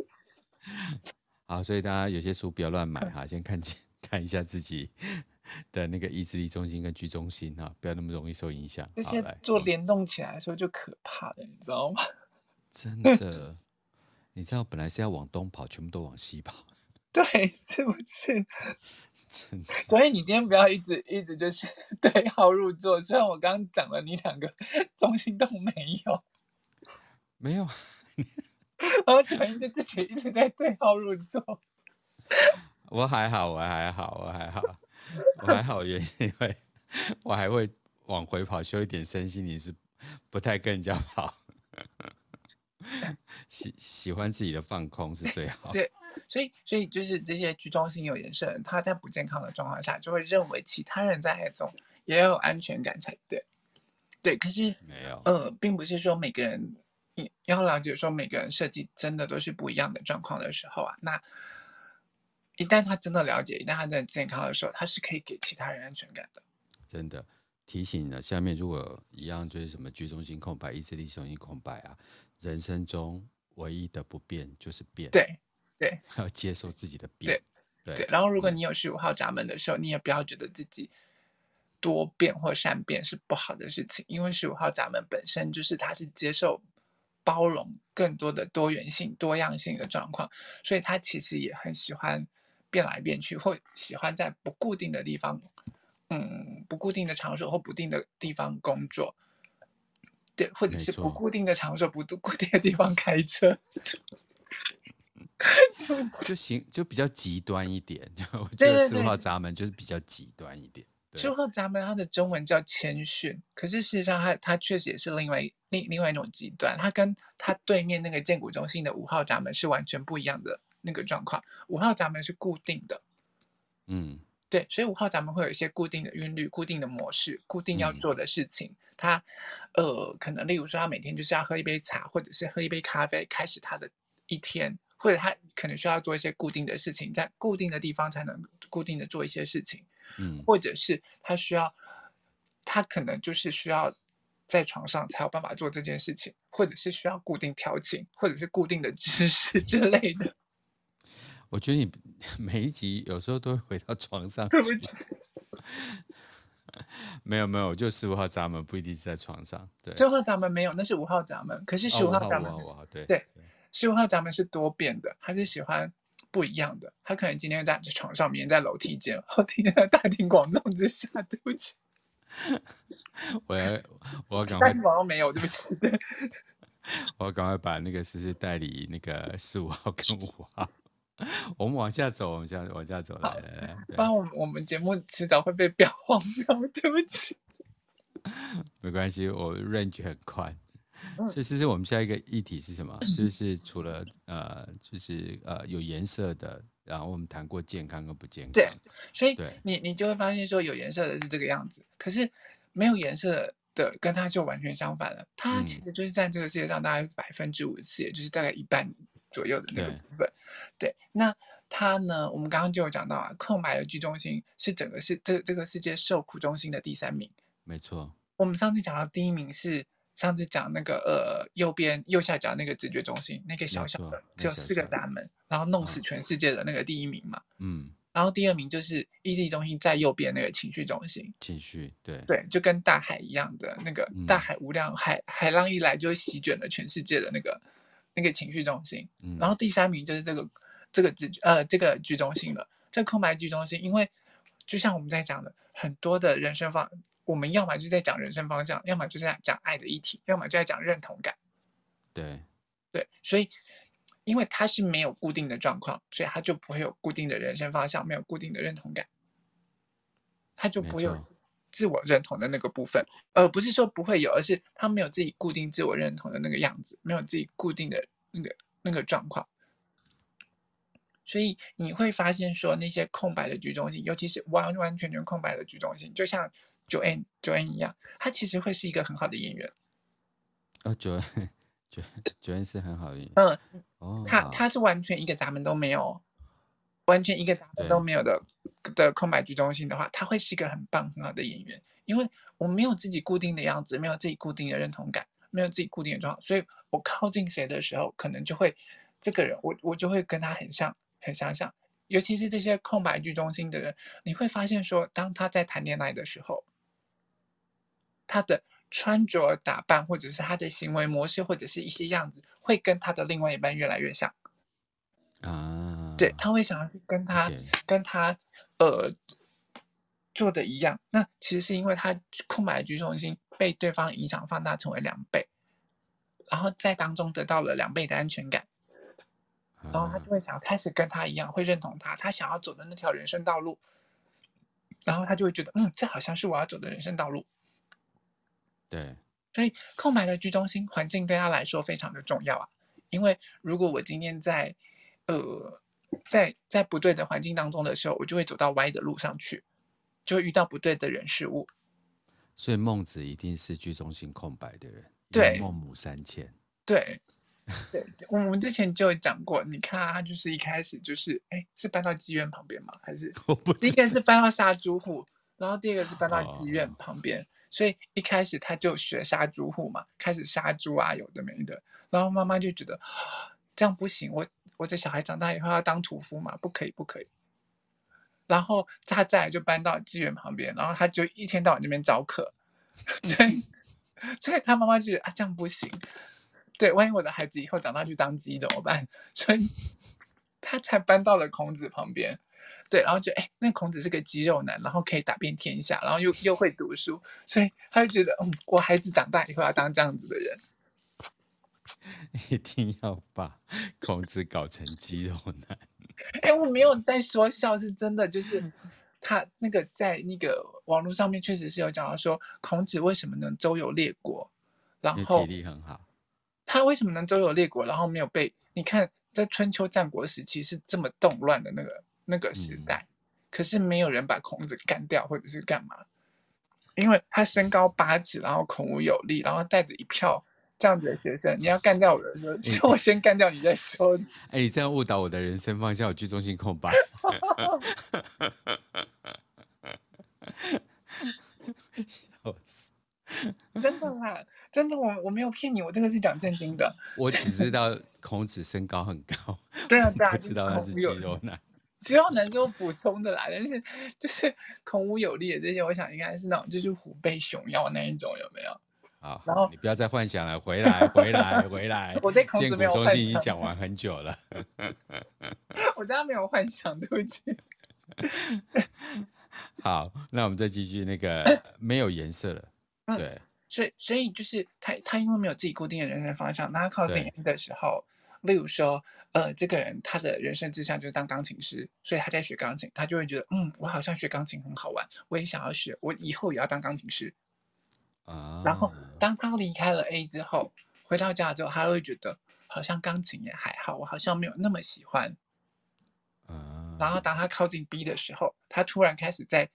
好，所以大家有些书不要乱买哈，先看清看一下自己的那个意志力中心跟居中心哈，不要那么容易受影响。这些做联动起来的时候就可怕了，你知道吗？真的，你知道本来是要往东跑，全部都往西跑。对，是不是？真的。所以你今天不要一直一直就是对号入座。虽然我刚刚讲了，你两个中心都没有，没有。然后全就自己一直在对号入座。我还好，我还好，我还好，我还好，原因是因为我还会往回跑，修一点身心，你是不太跟人家跑。喜喜欢自己的放空是最好。对，所以所以就是这些居中心有颜色他在不健康的状况下，就会认为其他人在爱中也要有安全感才对。对，可是没有，呃，并不是说每个人。你要了解说，每个人设计真的都是不一样的状况的时候啊，那一旦他真的了解，一旦他真的健康的时候，他是可以给其他人安全感的。真的提醒了，下面如果一样就是什么居中心空白、意志力中心空白啊，人生中唯一的不变就是变。对对，要接受自己的变。对对，对。然后，如果你有十五号闸门的时候，你也不要觉得自己多变或善变是不好的事情，因为十五号闸门本身就是它是接受。包容更多的多元性、多样性的状况，所以他其实也很喜欢变来变去，或喜欢在不固定的地方，嗯，不固定的场所或不定的地方工作，对，或者是不固定的场所、不固定的地方开车，就行，就比较极端一点。就我觉得十五号闸门就是比较极端一点。十五号闸门，它的中文叫谦逊，可是事实上它，它它确实也是另外另另外一种极端。它跟它对面那个建股中心的五号闸门是完全不一样的那个状况。五号闸门是固定的，嗯，对，所以五号闸门会有一些固定的韵律、固定的模式、固定要做的事情。它、嗯，呃，可能例如说，他每天就是要喝一杯茶，或者是喝一杯咖啡，开始他的一天，或者他可能需要做一些固定的事情，在固定的地方才能固定的做一些事情。嗯，或者是他需要，他可能就是需要在床上才有办法做这件事情，或者是需要固定调情，或者是固定的知识之类的。我觉得你 每一集有时候都会回到床上。对不起，没有没有，就十五号闸门不一定是在床上。对，十五号闸门没有，那是五号闸门。可是十五号闸门，哦、对五号闸门是多变的，他是喜欢。不一样的，他可能今天在床上，明天在楼梯间，后天在大庭广众之下。对不起，我要我要赶快。大庭广众没有，对不起。我要赶快把那个诗诗带离那个十五号跟五号。我们往下走，往下往下走，来来来，不然我们我们节目迟早会被标黄标，对不起。没关系，我 range 很宽。所以，其实我们下一个议题是什么？就是除了呃，就是呃有颜色的，然后我们谈过健康跟不健康。对，所以你你就会发现说，有颜色的是这个样子，可是没有颜色的跟它就完全相反了。它其实就是占这个世界上大概百分之五十四，也就是大概一半左右的那个部分。对，对，那它呢？我们刚刚就有讲到啊，空白的居中心是整个世这这个世界受苦中心的第三名。没错，我们上次讲到第一名是。上次讲那个呃，右边右下角那个直觉中心，那个小小的只有四个闸门，然后弄死全世界的那个第一名嘛。嗯。然后第二名就是意志力中心在右边那个情绪中心。情绪，对。对，就跟大海一样的那个大海无量海海浪一来就席卷了全世界的那个那个情绪中心。嗯。然后第三名就是这个这个直呃这个居中心了，这个空白居中心，因为就像我们在讲的很多的人生方。我们要么就在讲人生方向，要么就在讲爱的议题，要么就在讲认同感。对，对，所以因为他是没有固定的状况，所以他就不会有固定的人生方向，没有固定的认同感，他就不会有自我认同的那个部分。而不是说不会有，而是他没有自己固定自我认同的那个样子，没有自己固定的那个那个状况。所以你会发现说，那些空白的居中心，尤其是完完全全空白的居中心，就像。Joanne Joanne 一样，他其实会是一个很好的演员。哦，Joanne Joanne 是很好的演员。嗯，哦，他他是完全一个闸门都没有，完全一个闸门都没有的的空白剧中心的话，他会是一个很棒很好的演员。因为我没有自己固定的样子，没有自己固定的认同感，没有自己固定的状况，所以我靠近谁的时候，可能就会这个人，我我就会跟他很像，很相像。尤其是这些空白剧中心的人，你会发现说，当他在谈恋爱的时候，他的穿着打扮，或者是他的行为模式，或者是一些样子，会跟他的另外一半越来越像。啊，对，他会想要去跟他跟他呃做的一样。那其实是因为他空白的居中心被对方影响放大成为两倍，然后在当中得到了两倍的安全感。然后他就会想要开始跟他一样，会认同他，他想要走的那条人生道路。然后他就会觉得，嗯，这好像是我要走的人生道路。对，所以空白的居中心环境对他来说非常的重要啊。因为如果我今天在，呃，在在不对的环境当中的时候，我就会走到歪的路上去，就会遇到不对的人事物。所以孟子一定是居中心空白的人。对，孟母三迁。对。对，我们之前就有讲过，你看啊，他就是一开始就是，哎，是搬到妓院旁边吗？还是第一个是搬到杀猪户，然后第二个是搬到妓院旁边，哦、所以一开始他就学杀猪户嘛，开始杀猪啊，有的没的，然后妈妈就觉得这样不行，我我的小孩长大以后要当屠夫嘛，不可以不可以，然后他再来就搬到妓院旁边，然后他就一天到晚那边招客，对，所以他妈妈就觉得啊，这样不行。对，万一我的孩子以后长大去当鸡怎么办？所以他才搬到了孔子旁边。对，然后觉得哎，那孔子是个肌肉男，然后可以打遍天下，然后又又会读书，所以他就觉得，嗯，我孩子长大以后要当这样子的人。一定要把孔子搞成肌肉男。哎，我没有在说笑，是真的，就是他那个在那个网络上面确实是有讲到说，孔子为什么能周游列国，然后体力很好。他为什么能周游列国，然后没有被你看在春秋战国时期是这么动乱的那个那个时代，嗯、可是没有人把孔子干掉或者是干嘛？因为他身高八尺，然后孔武有力，然后带着一票这样子的学生，你要干掉我的时候，就我先干掉你再说。哎，你这样误导我的人生方向，我居中心空白。笑死。真的啦，真的，我我没有骗你，我这个是讲正经的。我只知 道孔子身高很高，对啊，对啊，不知道他是肌肉男。肌肉男是我补充的啦，但是就是孔武有力的这些，我想应该是那种就是虎背熊腰那一种，有没有？好，然后你不要再幻想了，回来，回来，回来。我对孔子没有幻想。已经讲完很久了。我当然没有幻想，对不起。好，那我们再继续那个 没有颜色了。对，嗯、所以所以就是他他因为没有自己固定的人生方向，那他靠自己的时候，对例如说，呃，这个人他的人生志向就是当钢琴师，所以他在学钢琴，他就会觉得，嗯，我好像学钢琴很好玩，我也想要学，我以后也要当钢琴师。啊，然后当他离开了 A 之后，回到家之后，他会觉得好像钢琴也还好，我好像没有那么喜欢。啊，然后当他靠近 B 的时候，他突然开始在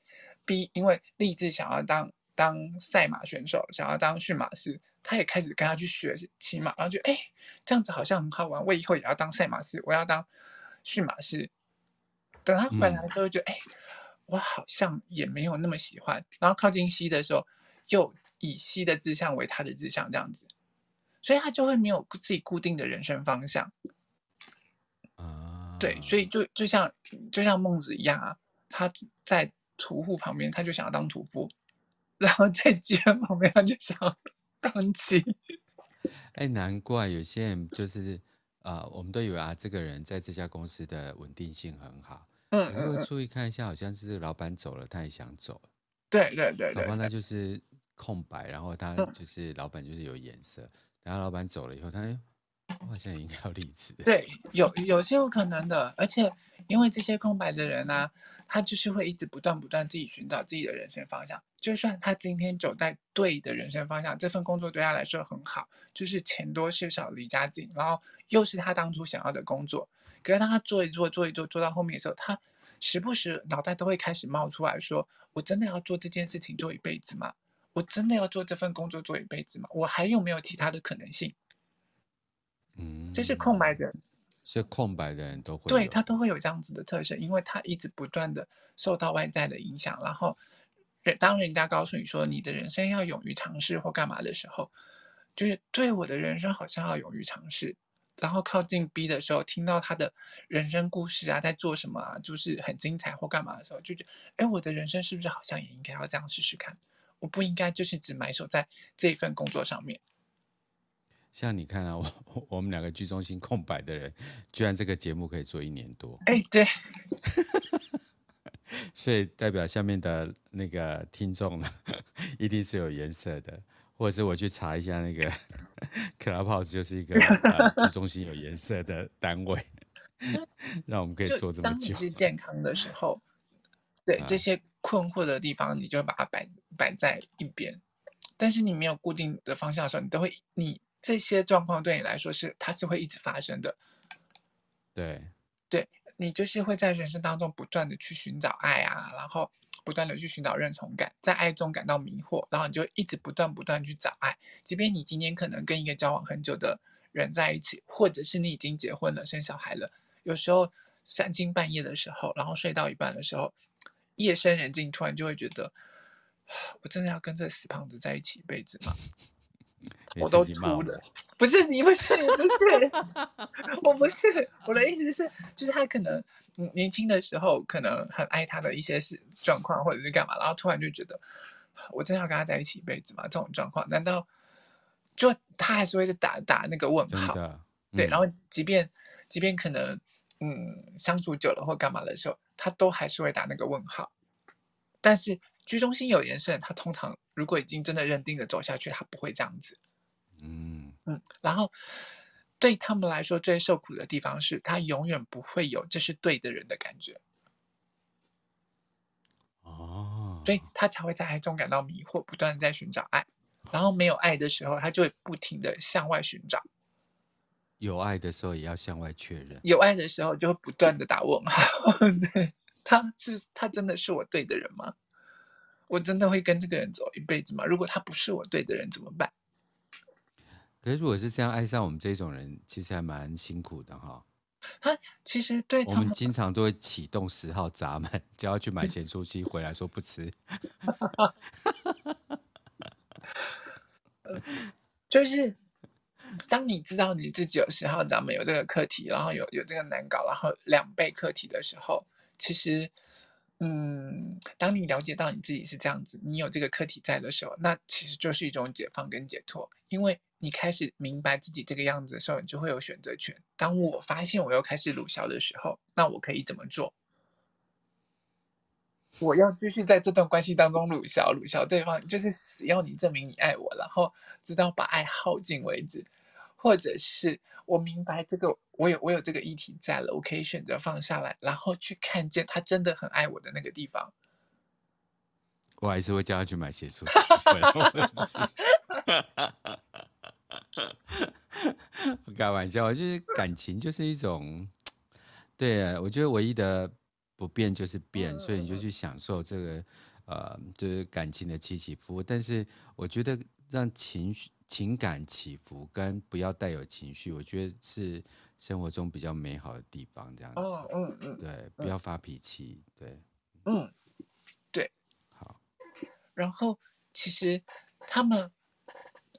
B，因为立志想要当。当赛马选手，想要当驯马师，他也开始跟他去学骑马，然后就哎，这样子好像很好玩，我以后也要当赛马师，我要当驯马师。等他回来的时候，就哎，我好像也没有那么喜欢。然后靠近西的时候，又以西的志向为他的志向，这样子，所以他就会没有自己固定的人生方向。对，所以就就像就像孟子一样啊，他在屠户旁边，他就想要当屠夫。然后在街旁边，他就想 当鸡。哎，难怪有些人就是啊、呃，我们都以为啊，这个人在这家公司的稳定性很好。嗯，如果注意看一下，好像是老板走了，他也想走。对对对，老板他就是空白，然后他就是老板就是有颜色。然后老板走了以后，他哎，我好像应该要离职。对，有有些有可能的，而且因为这些空白的人呢、啊。他就是会一直不断不断自己寻找自己的人生方向。就算他今天走在对的人生方向，这份工作对他来说很好，就是钱多事少离家近，然后又是他当初想要的工作。可是当他做一做做一做做到后面的时候，他时不时脑袋都会开始冒出来说：“我真的要做这件事情做一辈子吗？我真的要做这份工作做一辈子吗？我还有没有其他的可能性？”嗯，这是空白的。所以空白的人都会，对，他都会有这样子的特色，因为他一直不断的受到外在的影响，然后人当人家告诉你说你的人生要勇于尝试或干嘛的时候，就是对我的人生好像要勇于尝试，然后靠近 B 的时候，听到他的人生故事啊，在做什么啊，就是很精彩或干嘛的时候，就觉得，哎，我的人生是不是好像也应该要这样试试看？我不应该就是只埋首在这一份工作上面。像你看啊，我我们两个居中心空白的人，居然这个节目可以做一年多。哎，对。所以代表下面的那个听众呢，一定是有颜色的。或者是我去查一下那个 Clubhouse 就是一个呃中心有颜色的单位，让我们可以做这么久。当你是健康的时候，对、啊、这些困惑的地方，你就把它摆摆在一边。但是你没有固定的方向的时候，你都会，你这些状况对你来说是它是会一直发生的。对，对你就是会在人生当中不断的去寻找爱啊，然后。不断的去寻找认同感，在爱中感到迷惑，然后你就一直不断不断去找爱。即便你今天可能跟一个交往很久的人在一起，或者是你已经结婚了、生小孩了，有时候三更半夜的时候，然后睡到一半的时候，夜深人静，突然就会觉得，我真的要跟这死胖子在一起一辈子吗？我都秃了，不是你不是不是，我不是我的意思是，就是他可能。年轻的时候可能很爱他的一些事状况，或者是干嘛，然后突然就觉得，我真的要跟他在一起一辈子吗？这种状况，难道就他还是会打打那个问号？嗯、对，然后即便即便可能嗯相处久了或干嘛的时候，他都还是会打那个问号。但是居中心有延伸，他通常如果已经真的认定的走下去，他不会这样子。嗯嗯，然后。对他们来说，最受苦的地方是他永远不会有这是对的人的感觉，哦，所以他才会在爱中感到迷惑，不断在寻找爱，然后没有爱的时候，他就会不停的向外寻找；有爱的时候也要向外确认；有爱的时候就会不断的打问号。对，他是他真的是我对的人吗？我真的会跟这个人走一辈子吗？如果他不是我对的人怎么办？可是，如果是这样爱上我们这种人，其实还蛮辛苦的哈。他其实对我们经常都会启动十号闸门，就要去买咸酥鸡，回来说不吃。就是当你知道你自己有十号闸门，有这个课题，然后有有这个难搞，然后两倍课题的时候，其实。嗯，当你了解到你自己是这样子，你有这个课题在的时候，那其实就是一种解放跟解脱，因为你开始明白自己这个样子的时候，你就会有选择权。当我发现我又开始鲁小的时候，那我可以怎么做？我要继续在这段关系当中鲁小，鲁小对方就是死要你证明你爱我，然后直到把爱耗尽为止。或者是我明白这个，我有我有这个议题在了，我可以选择放下来，然后去看见他真的很爱我的那个地方。我还是会叫他去买鞋出去。我 开玩笑，就是感情就是一种，对啊，我觉得唯一的不变就是变，所以你就去享受这个呃，就是感情的起起伏伏。但是我觉得让情绪。情感起伏跟不要带有情绪，我觉得是生活中比较美好的地方。这样子，哦，嗯嗯，对，不要发脾气，对，嗯，对，好。然后其实他们，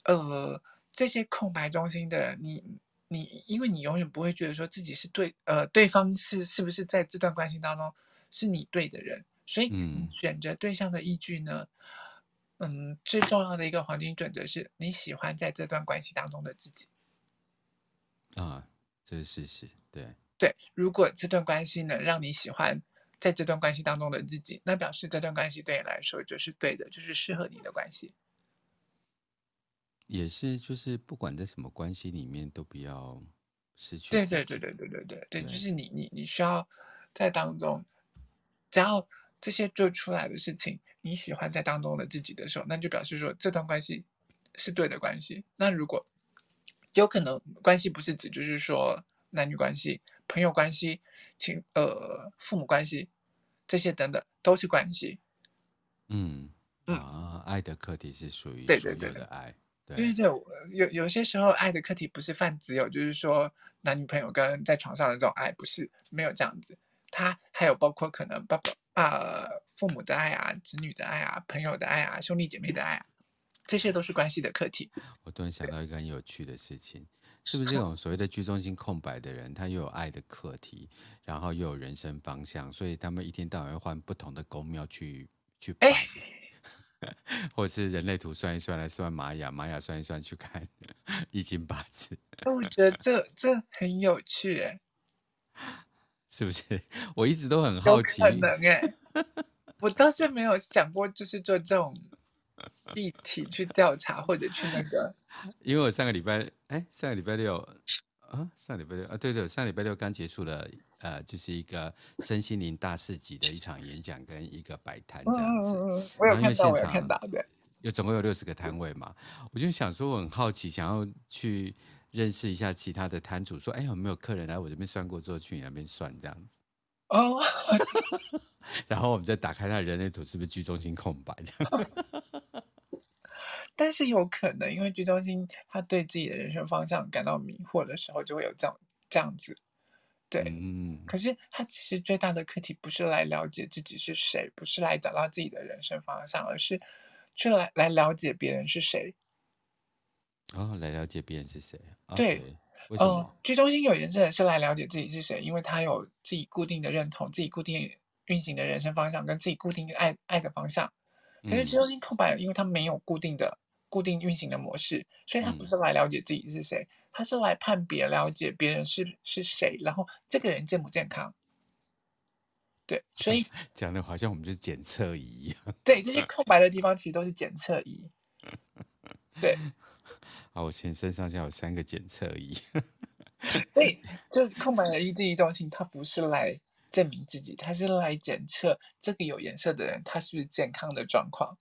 呃，这些空白中心的人，你你，因为你永远不会觉得说自己是对，呃，对方是是不是在这段关系当中是你对的人，所以你选择对象的依据呢？嗯嗯，最重要的一个黄金准则是你喜欢在这段关系当中的自己啊，这是事实。对对，如果这段关系能让你喜欢在这段关系当中的自己，那表示这段关系对你来说就是对的，就是适合你的关系。也是，就是不管在什么关系里面，都不要失去。对对对对对对对对，就是你你你需要在当中，只要。这些做出来的事情，你喜欢在当中的自己的时候，那就表示说这段关系是对的关系。那如果有可能关系不是指就是说男女关系、朋友关系、亲呃父母关系这些等等都是关系。嗯啊，爱的课题是属于所有的爱。对对对，有有些时候爱的课题不是泛指有就是说男女朋友跟在床上的这种爱，不是没有这样子，它还有包括可能爸爸。啊，父母的爱啊，子女的爱啊，朋友的爱啊，兄弟姐妹的爱啊，这些都是关系的课题。我突然想到一个很有趣的事情，是不是这种所谓的居中心空白的人，他又有爱的课题，然后又有人生方向，所以他们一天到晚会换不同的宫庙去去拜，欸、或者是人类图算一算来算玛雅，玛雅算一算去看 易经八字。我觉得这这很有趣，哎，是不是？我一直都很好奇，可能哎，我倒是没有想过，就是做这种议题去调查或者去那个。因为我上个礼拜，哎，上个礼拜六啊，上个礼拜六啊，对对，上个礼拜六刚结束了，呃，就是一个身心灵大师级的一场演讲跟一个摆摊这样子。嗯嗯嗯，我有看到，我有看到，对。有总共有六十个摊位嘛，我就想说，我很好奇，想要去认识一下其他的摊主，说，哎，有没有客人来我这边算过之后去你那边算这样子？哦。然后我们再打开他的人类图，是不是居中心空白？但是有可能，因为居中心他对自己的人生方向感到迷惑的时候，就会有这样这样子。对，嗯。可是他其实最大的课题不是来了解自己是谁，不是来找到自己的人生方向，而是去来来了解别人是谁。哦，来了解别人是谁？对，哦、呃，居中心有颜色的是来了解自己是谁，因为他有自己固定的认同，自己固定运行的人生方向，跟自己固定的爱爱的方向。可是居中心空白，因为他没有固定的。固定运行的模式，所以他不是来了解自己是谁，嗯、他是来判别、了解别人是是谁，然后这个人健不健康。对，所以 讲的好像我们就是检测仪一样。对，这些空白的地方其实都是检测仪。对。好，我全身上下有三个检测仪。所以，就空白的意志力中心，它不是来证明自己，它是来检测这个有颜色的人，他是不是健康的状况。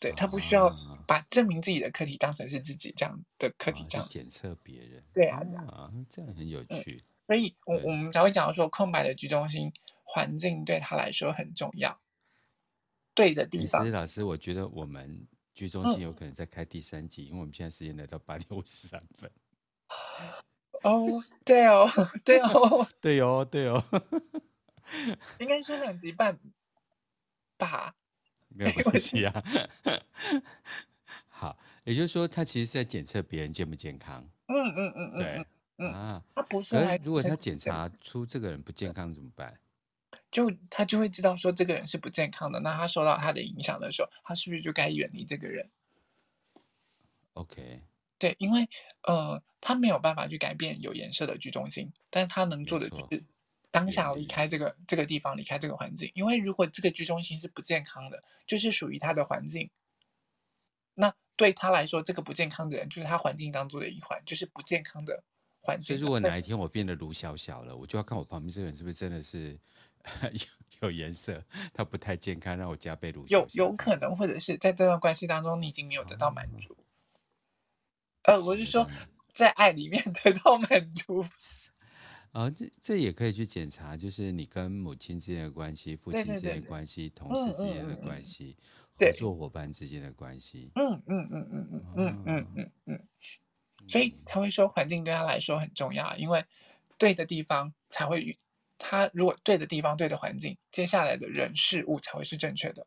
对，他不需要把证明自己的课题当成是自己这样的课题，这样检测别人。对啊，啊，这样很有趣。嗯、所以我，我我们才会讲到说，空白的居中心环境对他来说很重要。对的地方。老师，我觉得我们居中心有可能在开第三集，嗯、因为我们现在时间来到八点五十三分。哦，对哦，对哦，对哦，对哦。应该说两集半吧。没有关系啊，好，也就是说，他其实是在检测别人健不健康。嗯嗯嗯嗯，对，嗯啊，他不是。如果他检查出这个人不健康怎么办？就他就会知道说这个人是不健康的，那他受到他的影响的时候，他是不是就该远离这个人？OK，对，因为呃，他没有办法去改变有颜色的居中心，但是他能做的就是。当下离开这个这个地方，离开这个环境，因为如果这个居中心是不健康的，就是属于他的环境，那对他来说，这个不健康的人就是他环境当中的一环，就是不健康的环境。所以，如果哪一天我变得卢小小了，我就要看我旁边这个人是不是真的是 有有颜色，它不太健康，让我加倍卢小小。有有可能，或者是在这段关系当中，你已经没有得到满足。哦、呃，我是说，在爱里面 得到满足。啊、哦，这这也可以去检查，就是你跟母亲之间的关系、父亲之间的关系、同事之间的关系、嗯嗯嗯、合作伙伴之间的关系。嗯嗯嗯嗯嗯嗯嗯嗯嗯，所以才会说环境对他来说很重要，因为对的地方才会，他如果对的地方、对的环境，接下来的人事物才会是正确的。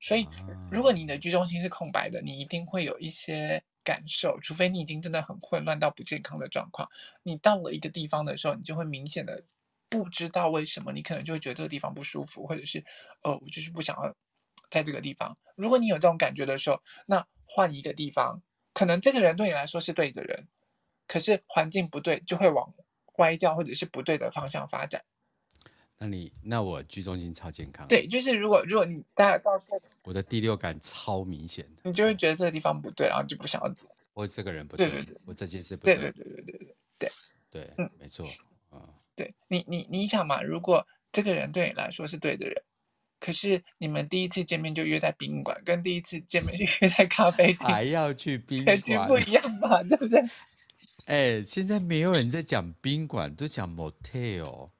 所以，如果你的居中心是空白的，你一定会有一些。感受，除非你已经真的很混乱到不健康的状况，你到了一个地方的时候，你就会明显的不知道为什么，你可能就会觉得这个地方不舒服，或者是，哦，我就是不想要在这个地方。如果你有这种感觉的时候，那换一个地方，可能这个人对你来说是对的人，可是环境不对，就会往歪掉或者是不对的方向发展。那你那我居中心超健康。对，就是如果如果你大家到这，我的第六感超明显的，你就会觉得这个地方不对，然后就不想要做。我这个人不对，对对对我这件事不对，对对对对对对对，对嗯，没错，嗯，对你你你想嘛，如果这个人对你来说是对的人，可是你们第一次见面就约在宾馆，跟第一次见面就约在咖啡厅，还要去宾馆，局不一样吧，对不对？哎，现在没有人在讲宾馆，都讲 motel。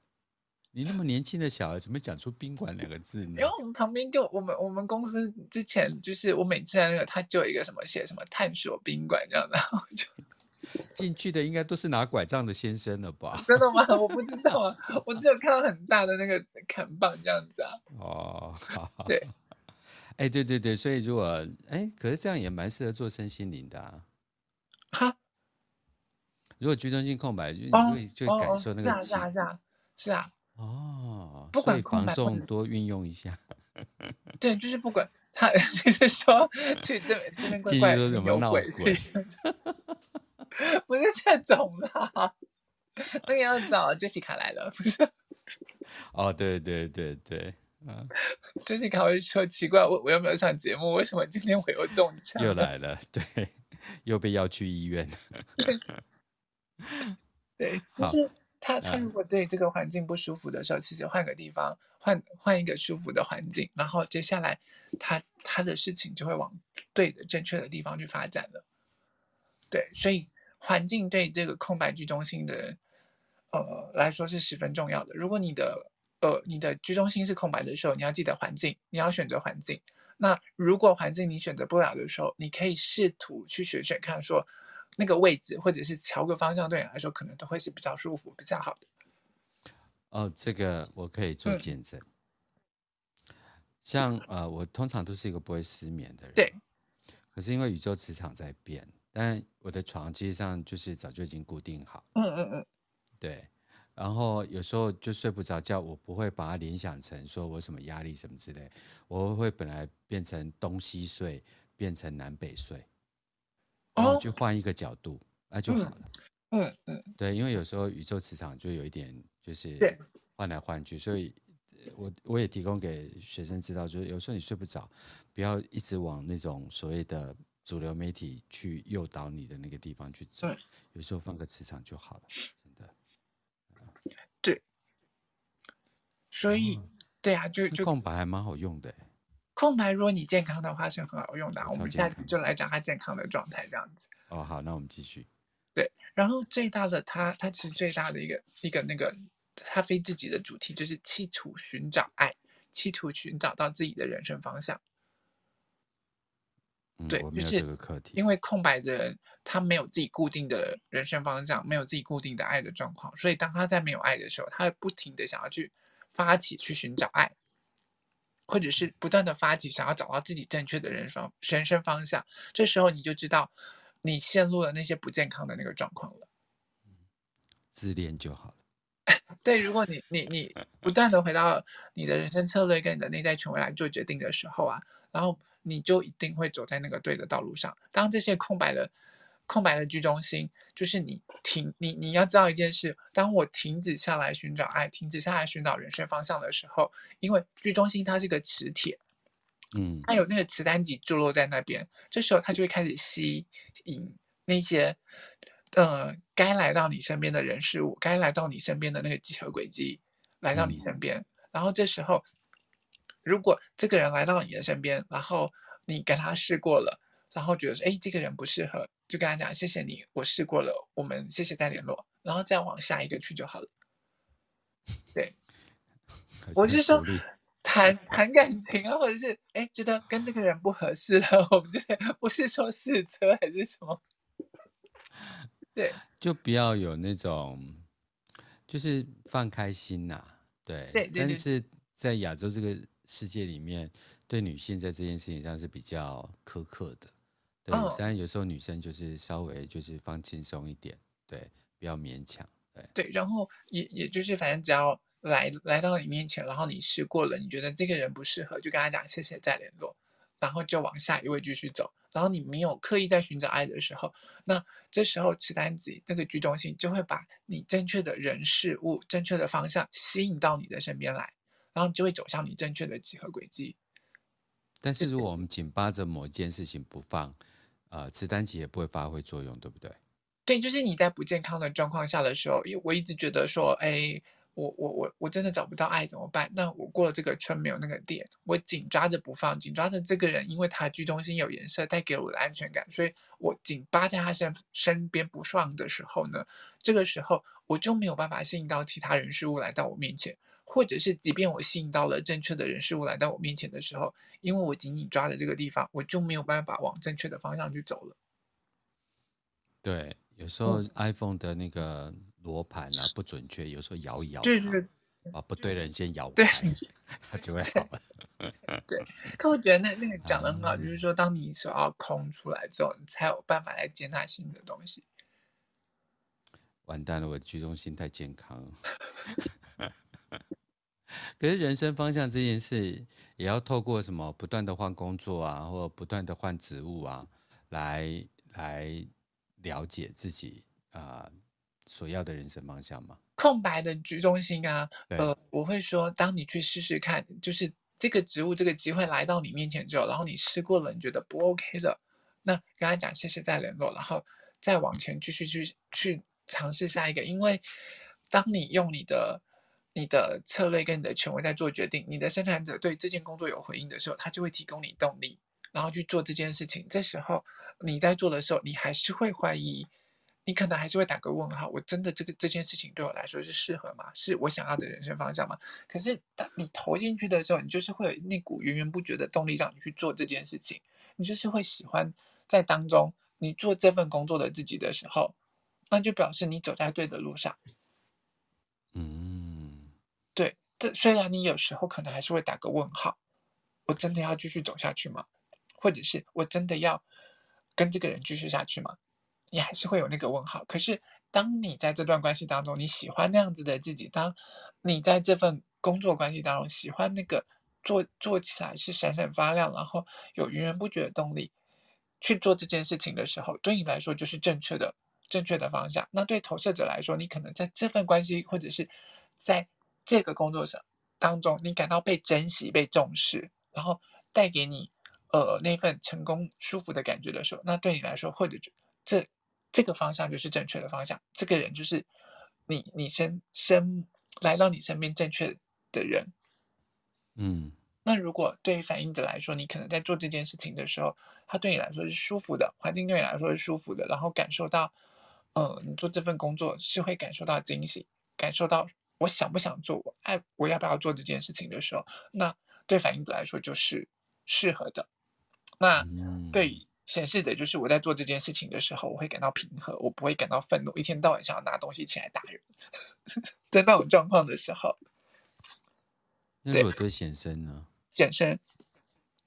你那么年轻的小孩，怎么讲出宾馆两个字呢？因为我们旁边就我们我们公司之前就是我每次在那个他就有一个什么写什么探索宾馆这样的，然后就 进去的应该都是拿拐杖的先生了吧？真的吗？我不知道啊，我只有看到很大的那个看棒这样子啊。哦，好好对，哎，对对对，所以如果哎，可是这样也蛮适合做身心灵的啊。哈，如果居中性空白，就你会就感受那个气，是啊是啊是啊。哦，不管防重多运用一下。对，就是不管他，就是说 去这边这边怪怪，有鬼是不是？不是这种啦，那个要找 Jessica 来了，不是？哦，对对对对，嗯，Jessica 会说奇怪，我我有没有上节目？为什么今天我又中枪？又来了，对，又被要去医院。对，就是。他他如果对这个环境不舒服的时候，其实换个地方，换换一个舒服的环境，然后接下来他他的事情就会往对的正确的地方去发展了。对，所以环境对这个空白居中心的人，呃来说是十分重要的。如果你的呃你的居中心是空白的时候，你要记得环境，你要选择环境。那如果环境你选择不了的时候，你可以试图去选选看说。那个位置，或者是调个方向，对你来说可能都会是比较舒服、比较好的。哦，这个我可以做见证。嗯、像呃，我通常都是一个不会失眠的人。对。可是因为宇宙磁场在变，但我的床基本上就是早就已经固定好。嗯嗯嗯。对。然后有时候就睡不着觉，我不会把它联想成说我什么压力什么之类，我会本来变成东西睡，变成南北睡。然后就换一个角度，那、哦、就好了。嗯嗯，嗯，对，因为有时候宇宙磁场就有一点就是换来换去，所以我我也提供给学生知道，就是有时候你睡不着，不要一直往那种所谓的主流媒体去诱导你的那个地方去走，有时候放个磁场就好了，真的。对，所以、嗯、对啊，就就空白还蛮好用的。空白，如果你健康的话是很好用的。我们下次就来讲他健康的状态，这样子。哦，好，那我们继续。对，然后最大的他，他其实最大的一个一个那个他非自己的主题，就是企图寻找爱，企图寻找到自己的人生方向。嗯、对，就是因为空白的人，他没有自己固定的人生方向，没有自己固定的爱的状况，所以当他在没有爱的时候，他会不停的想要去发起去寻找爱。或者是不断的发起，想要找到自己正确的人生人生方向，这时候你就知道你陷入了那些不健康的那个状况了。自恋就好了。对，如果你你你不断的回到你的人生策略跟你的内在权威来做决定的时候啊，然后你就一定会走在那个对的道路上。当这些空白的。空白的居中心，就是你停，你你要知道一件事：当我停止下来寻找爱，停止下来寻找人生方向的时候，因为居中心它是个磁铁，嗯，它有那个磁单极坐落在那边，这时候它就会开始吸引那些呃该来到你身边的人事物，该来到你身边的那个几何轨迹来到你身边，嗯，然后这时候如果这个人来到你的身边，然后你给他试过了，然后觉得说，哎，这个人不适合。就跟他讲，谢谢你，我试过了，我们谢谢再联络，然后再往下一个去就好了。对，我是说谈谈感情啊，或者是哎觉得跟这个人不合适了，我们就是不是说试车还是什么？对，就不要有那种，就是放开心呐、啊，对，对，对，但是在亚洲这个世界里面，对女性在这件事情上是比较苛刻的。对，但有时候女生就是稍微就是放轻松一点，对，不要勉强，对。对，然后也也就是反正只要来来到你面前，然后你试过了，你觉得这个人不适合，就跟他讲谢谢再联络，然后就往下一位继续走。然后你没有刻意在寻找爱的时候，那这时候磁单子这个居中性就会把你正确的人事物、正确的方向吸引到你的身边来，然后就会走向你正确的几何轨迹。但是如果我们紧扒着某一件事情不放，呃，磁单极也不会发挥作用，对不对？对，就是你在不健康的状况下的时候，因为我一直觉得说，哎，我我我我真的找不到爱怎么办？那我过了这个村没有那个店，我紧抓着不放，紧抓着这个人，因为他居中心有颜色，带给我的安全感，所以我紧扒在他身身边不放的时候呢，这个时候我就没有办法吸引到其他人事物来到我面前。或者是，即便我吸引到了正确的人事物来到我面前的时候，因为我紧紧抓着这个地方，我就没有办法往正确的方向去走了。对，有时候 iPhone 的那个罗盘啊不准确，有时候摇一摇，对对，啊不对的人先摇开，对，它就会好了。对，可我觉得那那个 讲的很好，就是说，当你手要空出来之后，你才有办法来接纳新的东西。完蛋了，我的居中心太健康。可是人生方向这件事，也要透过什么不断的换工作啊，或不断的换职务啊，来来了解自己啊、呃、所要的人生方向吗？空白的居中心啊，呃，我会说，当你去试试看，就是这个职务这个机会来到你面前之后，然后你试过了，你觉得不 OK 了，那跟他讲谢谢再联络，然后再往前继续去去尝试下一个，因为当你用你的。你的策略跟你的权威在做决定，你的生产者对这件工作有回应的时候，他就会提供你动力，然后去做这件事情。这时候你在做的时候，你还是会怀疑，你可能还是会打个问号：我真的这个这件事情对我来说是适合吗？是我想要的人生方向吗？可是当你投进去的时候，你就是会有那股源源不绝的动力让你去做这件事情，你就是会喜欢在当中你做这份工作的自己的时候，那就表示你走在对的路上。对，这虽然你有时候可能还是会打个问号，我真的要继续走下去吗？或者是我真的要跟这个人继续下去吗？你还是会有那个问号。可是当你在这段关系当中，你喜欢那样子的自己，当你在这份工作关系当中喜欢那个做做起来是闪闪发亮，然后有源源不绝的动力去做这件事情的时候，对你来说就是正确的正确的方向。那对投射者来说，你可能在这份关系或者是在这个工作上当中，你感到被珍惜、被重视，然后带给你呃那份成功、舒服的感觉的时候，那对你来说，或者这这个方向就是正确的方向。这个人就是你你身身来到你身边正确的人。嗯，那如果对于反应者来说，你可能在做这件事情的时候，他对你来说是舒服的，环境对你来说是舒服的，然后感受到呃你做这份工作是会感受到惊喜，感受到。我想不想做？我爱我要不要做这件事情的时候，那对反应者来说就是适合的。那对显示的就是我在做这件事情的时候，我会感到平和，我不会感到愤怒，一天到晚想要拿东西起来打人。在那种状况的时候，那如果对显身呢？显身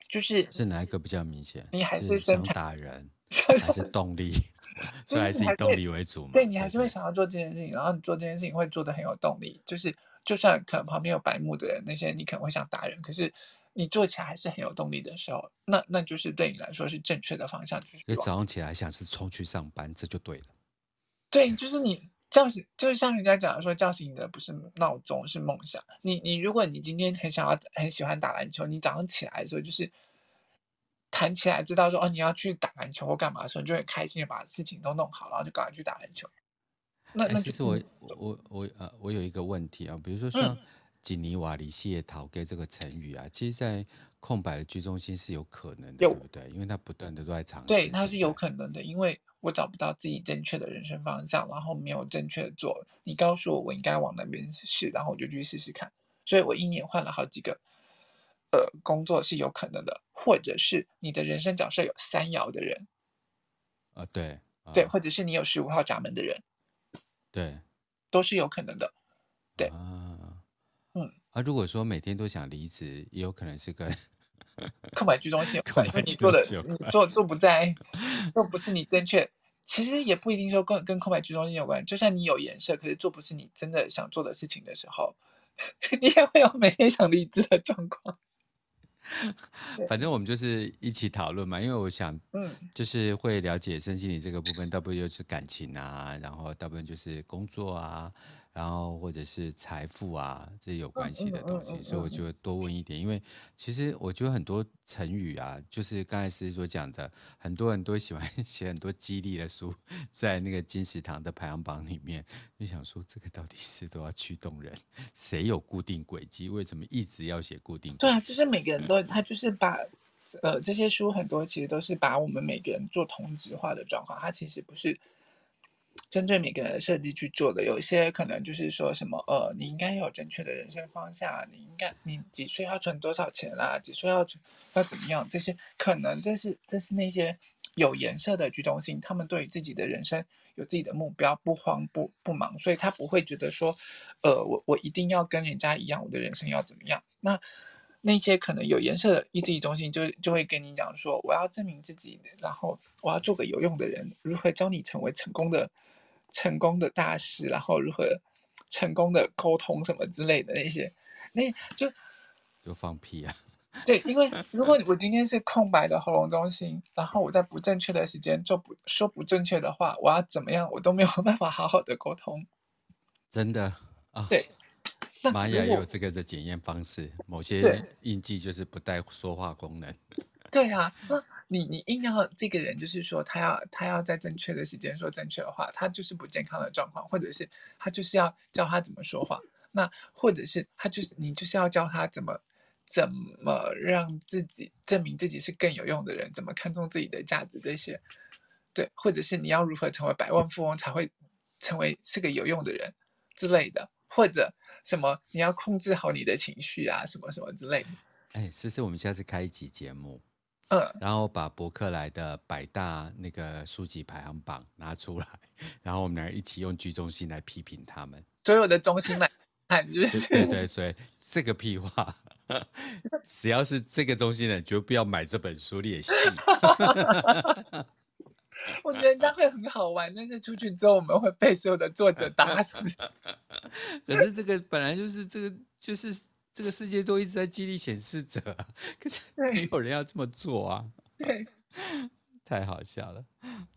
就是是哪一个比较明显？你还是想打人，还是动力？所以还是以动力为主嘛？对，你还是会想要做这件事情，然后你做这件事情会做的很有动力。就是就算可能旁边有白目的人，那些你可能会想打人，可是你做起来还是很有动力的时候，那那就是对你来说是正确的方向。就是你早上起来想是冲去上班，这就对了。对，就是你叫醒，就是像人家讲的说，叫醒你的不是闹钟，是梦想。你你如果你今天很想要很喜欢打篮球，你早上起来的时候就是。弹起来，知道说哦，你要去打篮球或干嘛的时候，你就很开心的把事情都弄好，然后就赶快去打篮球。那那、欸、其实我我我呃，我有一个问题啊，比如说像“吉尼瓦里谢讨给”这个成语啊，嗯、其实，在空白的居中心是有可能的，对不对？因为它不断的都在尝试。对，它是有可能的，因为我找不到自己正确的人生方向，然后没有正确的做。你告诉我我应该往哪边试，然后我就去试试看。所以我一年换了好几个。呃，工作是有可能的，或者是你的人生角色有三爻的人，啊，对，啊、对，或者是你有十五号闸门的人，对，都是有可能的，对，啊，嗯，啊，如果说每天都想离职，也有可能是跟 空白居中心有关，因为你做的你做做不在，又不是你正确，其实也不一定说跟跟空白居中心有关，就算你有颜色，可是做不是你真的想做的事情的时候，你也会有每天想离职的状况。反正我们就是一起讨论嘛，因为我想，嗯，就是会了解身心灵这个部分，大部分就是感情啊，然后大部分就是工作啊。然后或者是财富啊，这些有关系的东西，所以我就会多问一点。因为其实我觉得很多成语啊，就是刚才思思所讲的，很多人都喜欢 写很多激励的书，在那个金石堂的排行榜里面，就想说这个到底是都要驱动人，谁有固定轨迹？为什么一直要写固定？对啊，就是每个人都他就是把呃这些书很多其实都是把我们每个人做同质化的状况，它其实不是。针对每个人设计去做的，有一些可能就是说什么，呃，你应该有正确的人生方向，你应该你几岁要存多少钱啦，几岁要存要怎么样，这些可能这是这是那些有颜色的居中心，他们对于自己的人生有自己的目标，不慌不不忙，所以他不会觉得说，呃，我我一定要跟人家一样，我的人生要怎么样？那那些可能有颜色的意志力中心就就会跟你讲说，我要证明自己，然后我要做个有用的人，如何教你成为成功的成功的大师，然后如何成功的沟通什么之类的那些，那就就放屁啊！对，因为 如果我今天是空白的喉咙中心，然后我在不正确的时间做不说不正确的话，我要怎么样，我都没有办法好好的沟通。真的啊？对。玛雅也有这个的检验方式，某些印记就是不带说话功能。对啊，那你你硬要这个人，就是说他要他要在正确的时间说正确的话，他就是不健康的状况，或者是他就是要教他怎么说话，那或者是他就是你就是要教他怎么怎么让自己证明自己是更有用的人，怎么看重自己的价值这些，对，或者是你要如何成为百万富翁才会成为是个有用的人之类的。或者什么，你要控制好你的情绪啊，什么什么之类的。哎，思思，我们下次开一集节目，嗯，然后把博客来的百大那个书籍排行榜拿出来，然后我们俩一起用居中心来批评他们，所有的中心来看，就是对对，所以这个屁话，只要是这个中心的人，绝不要买这本书列戏。我觉得人家会很好玩，但是出去之后我们会被所有的作者打死。可是这个本来就是这个，就是这个世界都一直在激励显示者，可是 没有人要这么做啊！对，太好笑了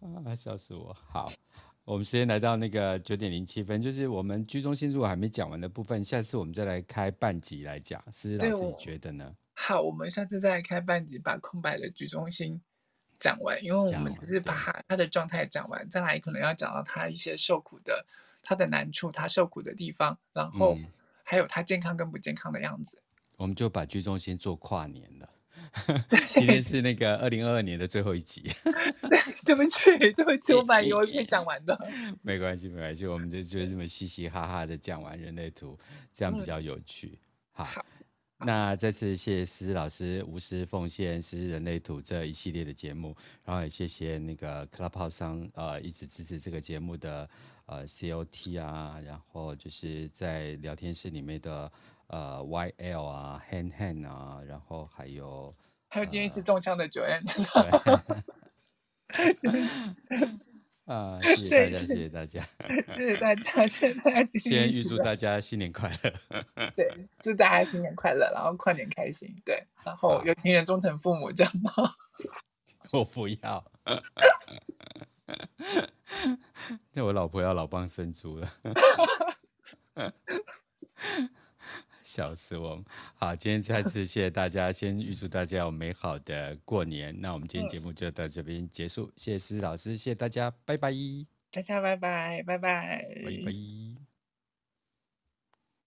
啊，笑死我！好，我们时间来到那个九点零七分，就是我们居中心如果还没讲完的部分，下次我们再来开半集来讲。思思老师，你觉得呢？好，我们下次再来开半集，把空白的居中心。讲完，因为我们只是把他他的状态讲完，再来可能要讲到他一些受苦的，他的难处，他受苦的地方，然后还有他健康跟不健康的样子。嗯、我们就把居中心做跨年了，今天是那个二零二二年的最后一集。对，不起，对不起，我把以为可以讲完的。没关系，没关系，我们就就这么嘻嘻哈哈的讲完人类图，这样比较有趣。嗯、好。好那再次谢谢思思老师无私奉献思思人类图这一系列的节目，然后也谢谢那个 Clubhouse 上呃一直支持这个节目的呃 COT 啊，然后就是在聊天室里面的呃 YL 啊 Han Han 啊，然后还有还有今天一次中枪的 Joanne。啊，谢谢大家，谢谢大家，谢谢大家。现在先预祝大家新年快乐。对，祝大家新年快乐，然后快点开心。对，然 后有情人终成父母，这样吗？我不要。那我老婆要老蚌生珠了。笑死我！好，今天再次谢谢大家，先预祝大家有美好的过年。那我们今天节目就到这边结束，谢谢思思老师，谢谢大家，拜拜。大家拜拜，拜拜，拜拜。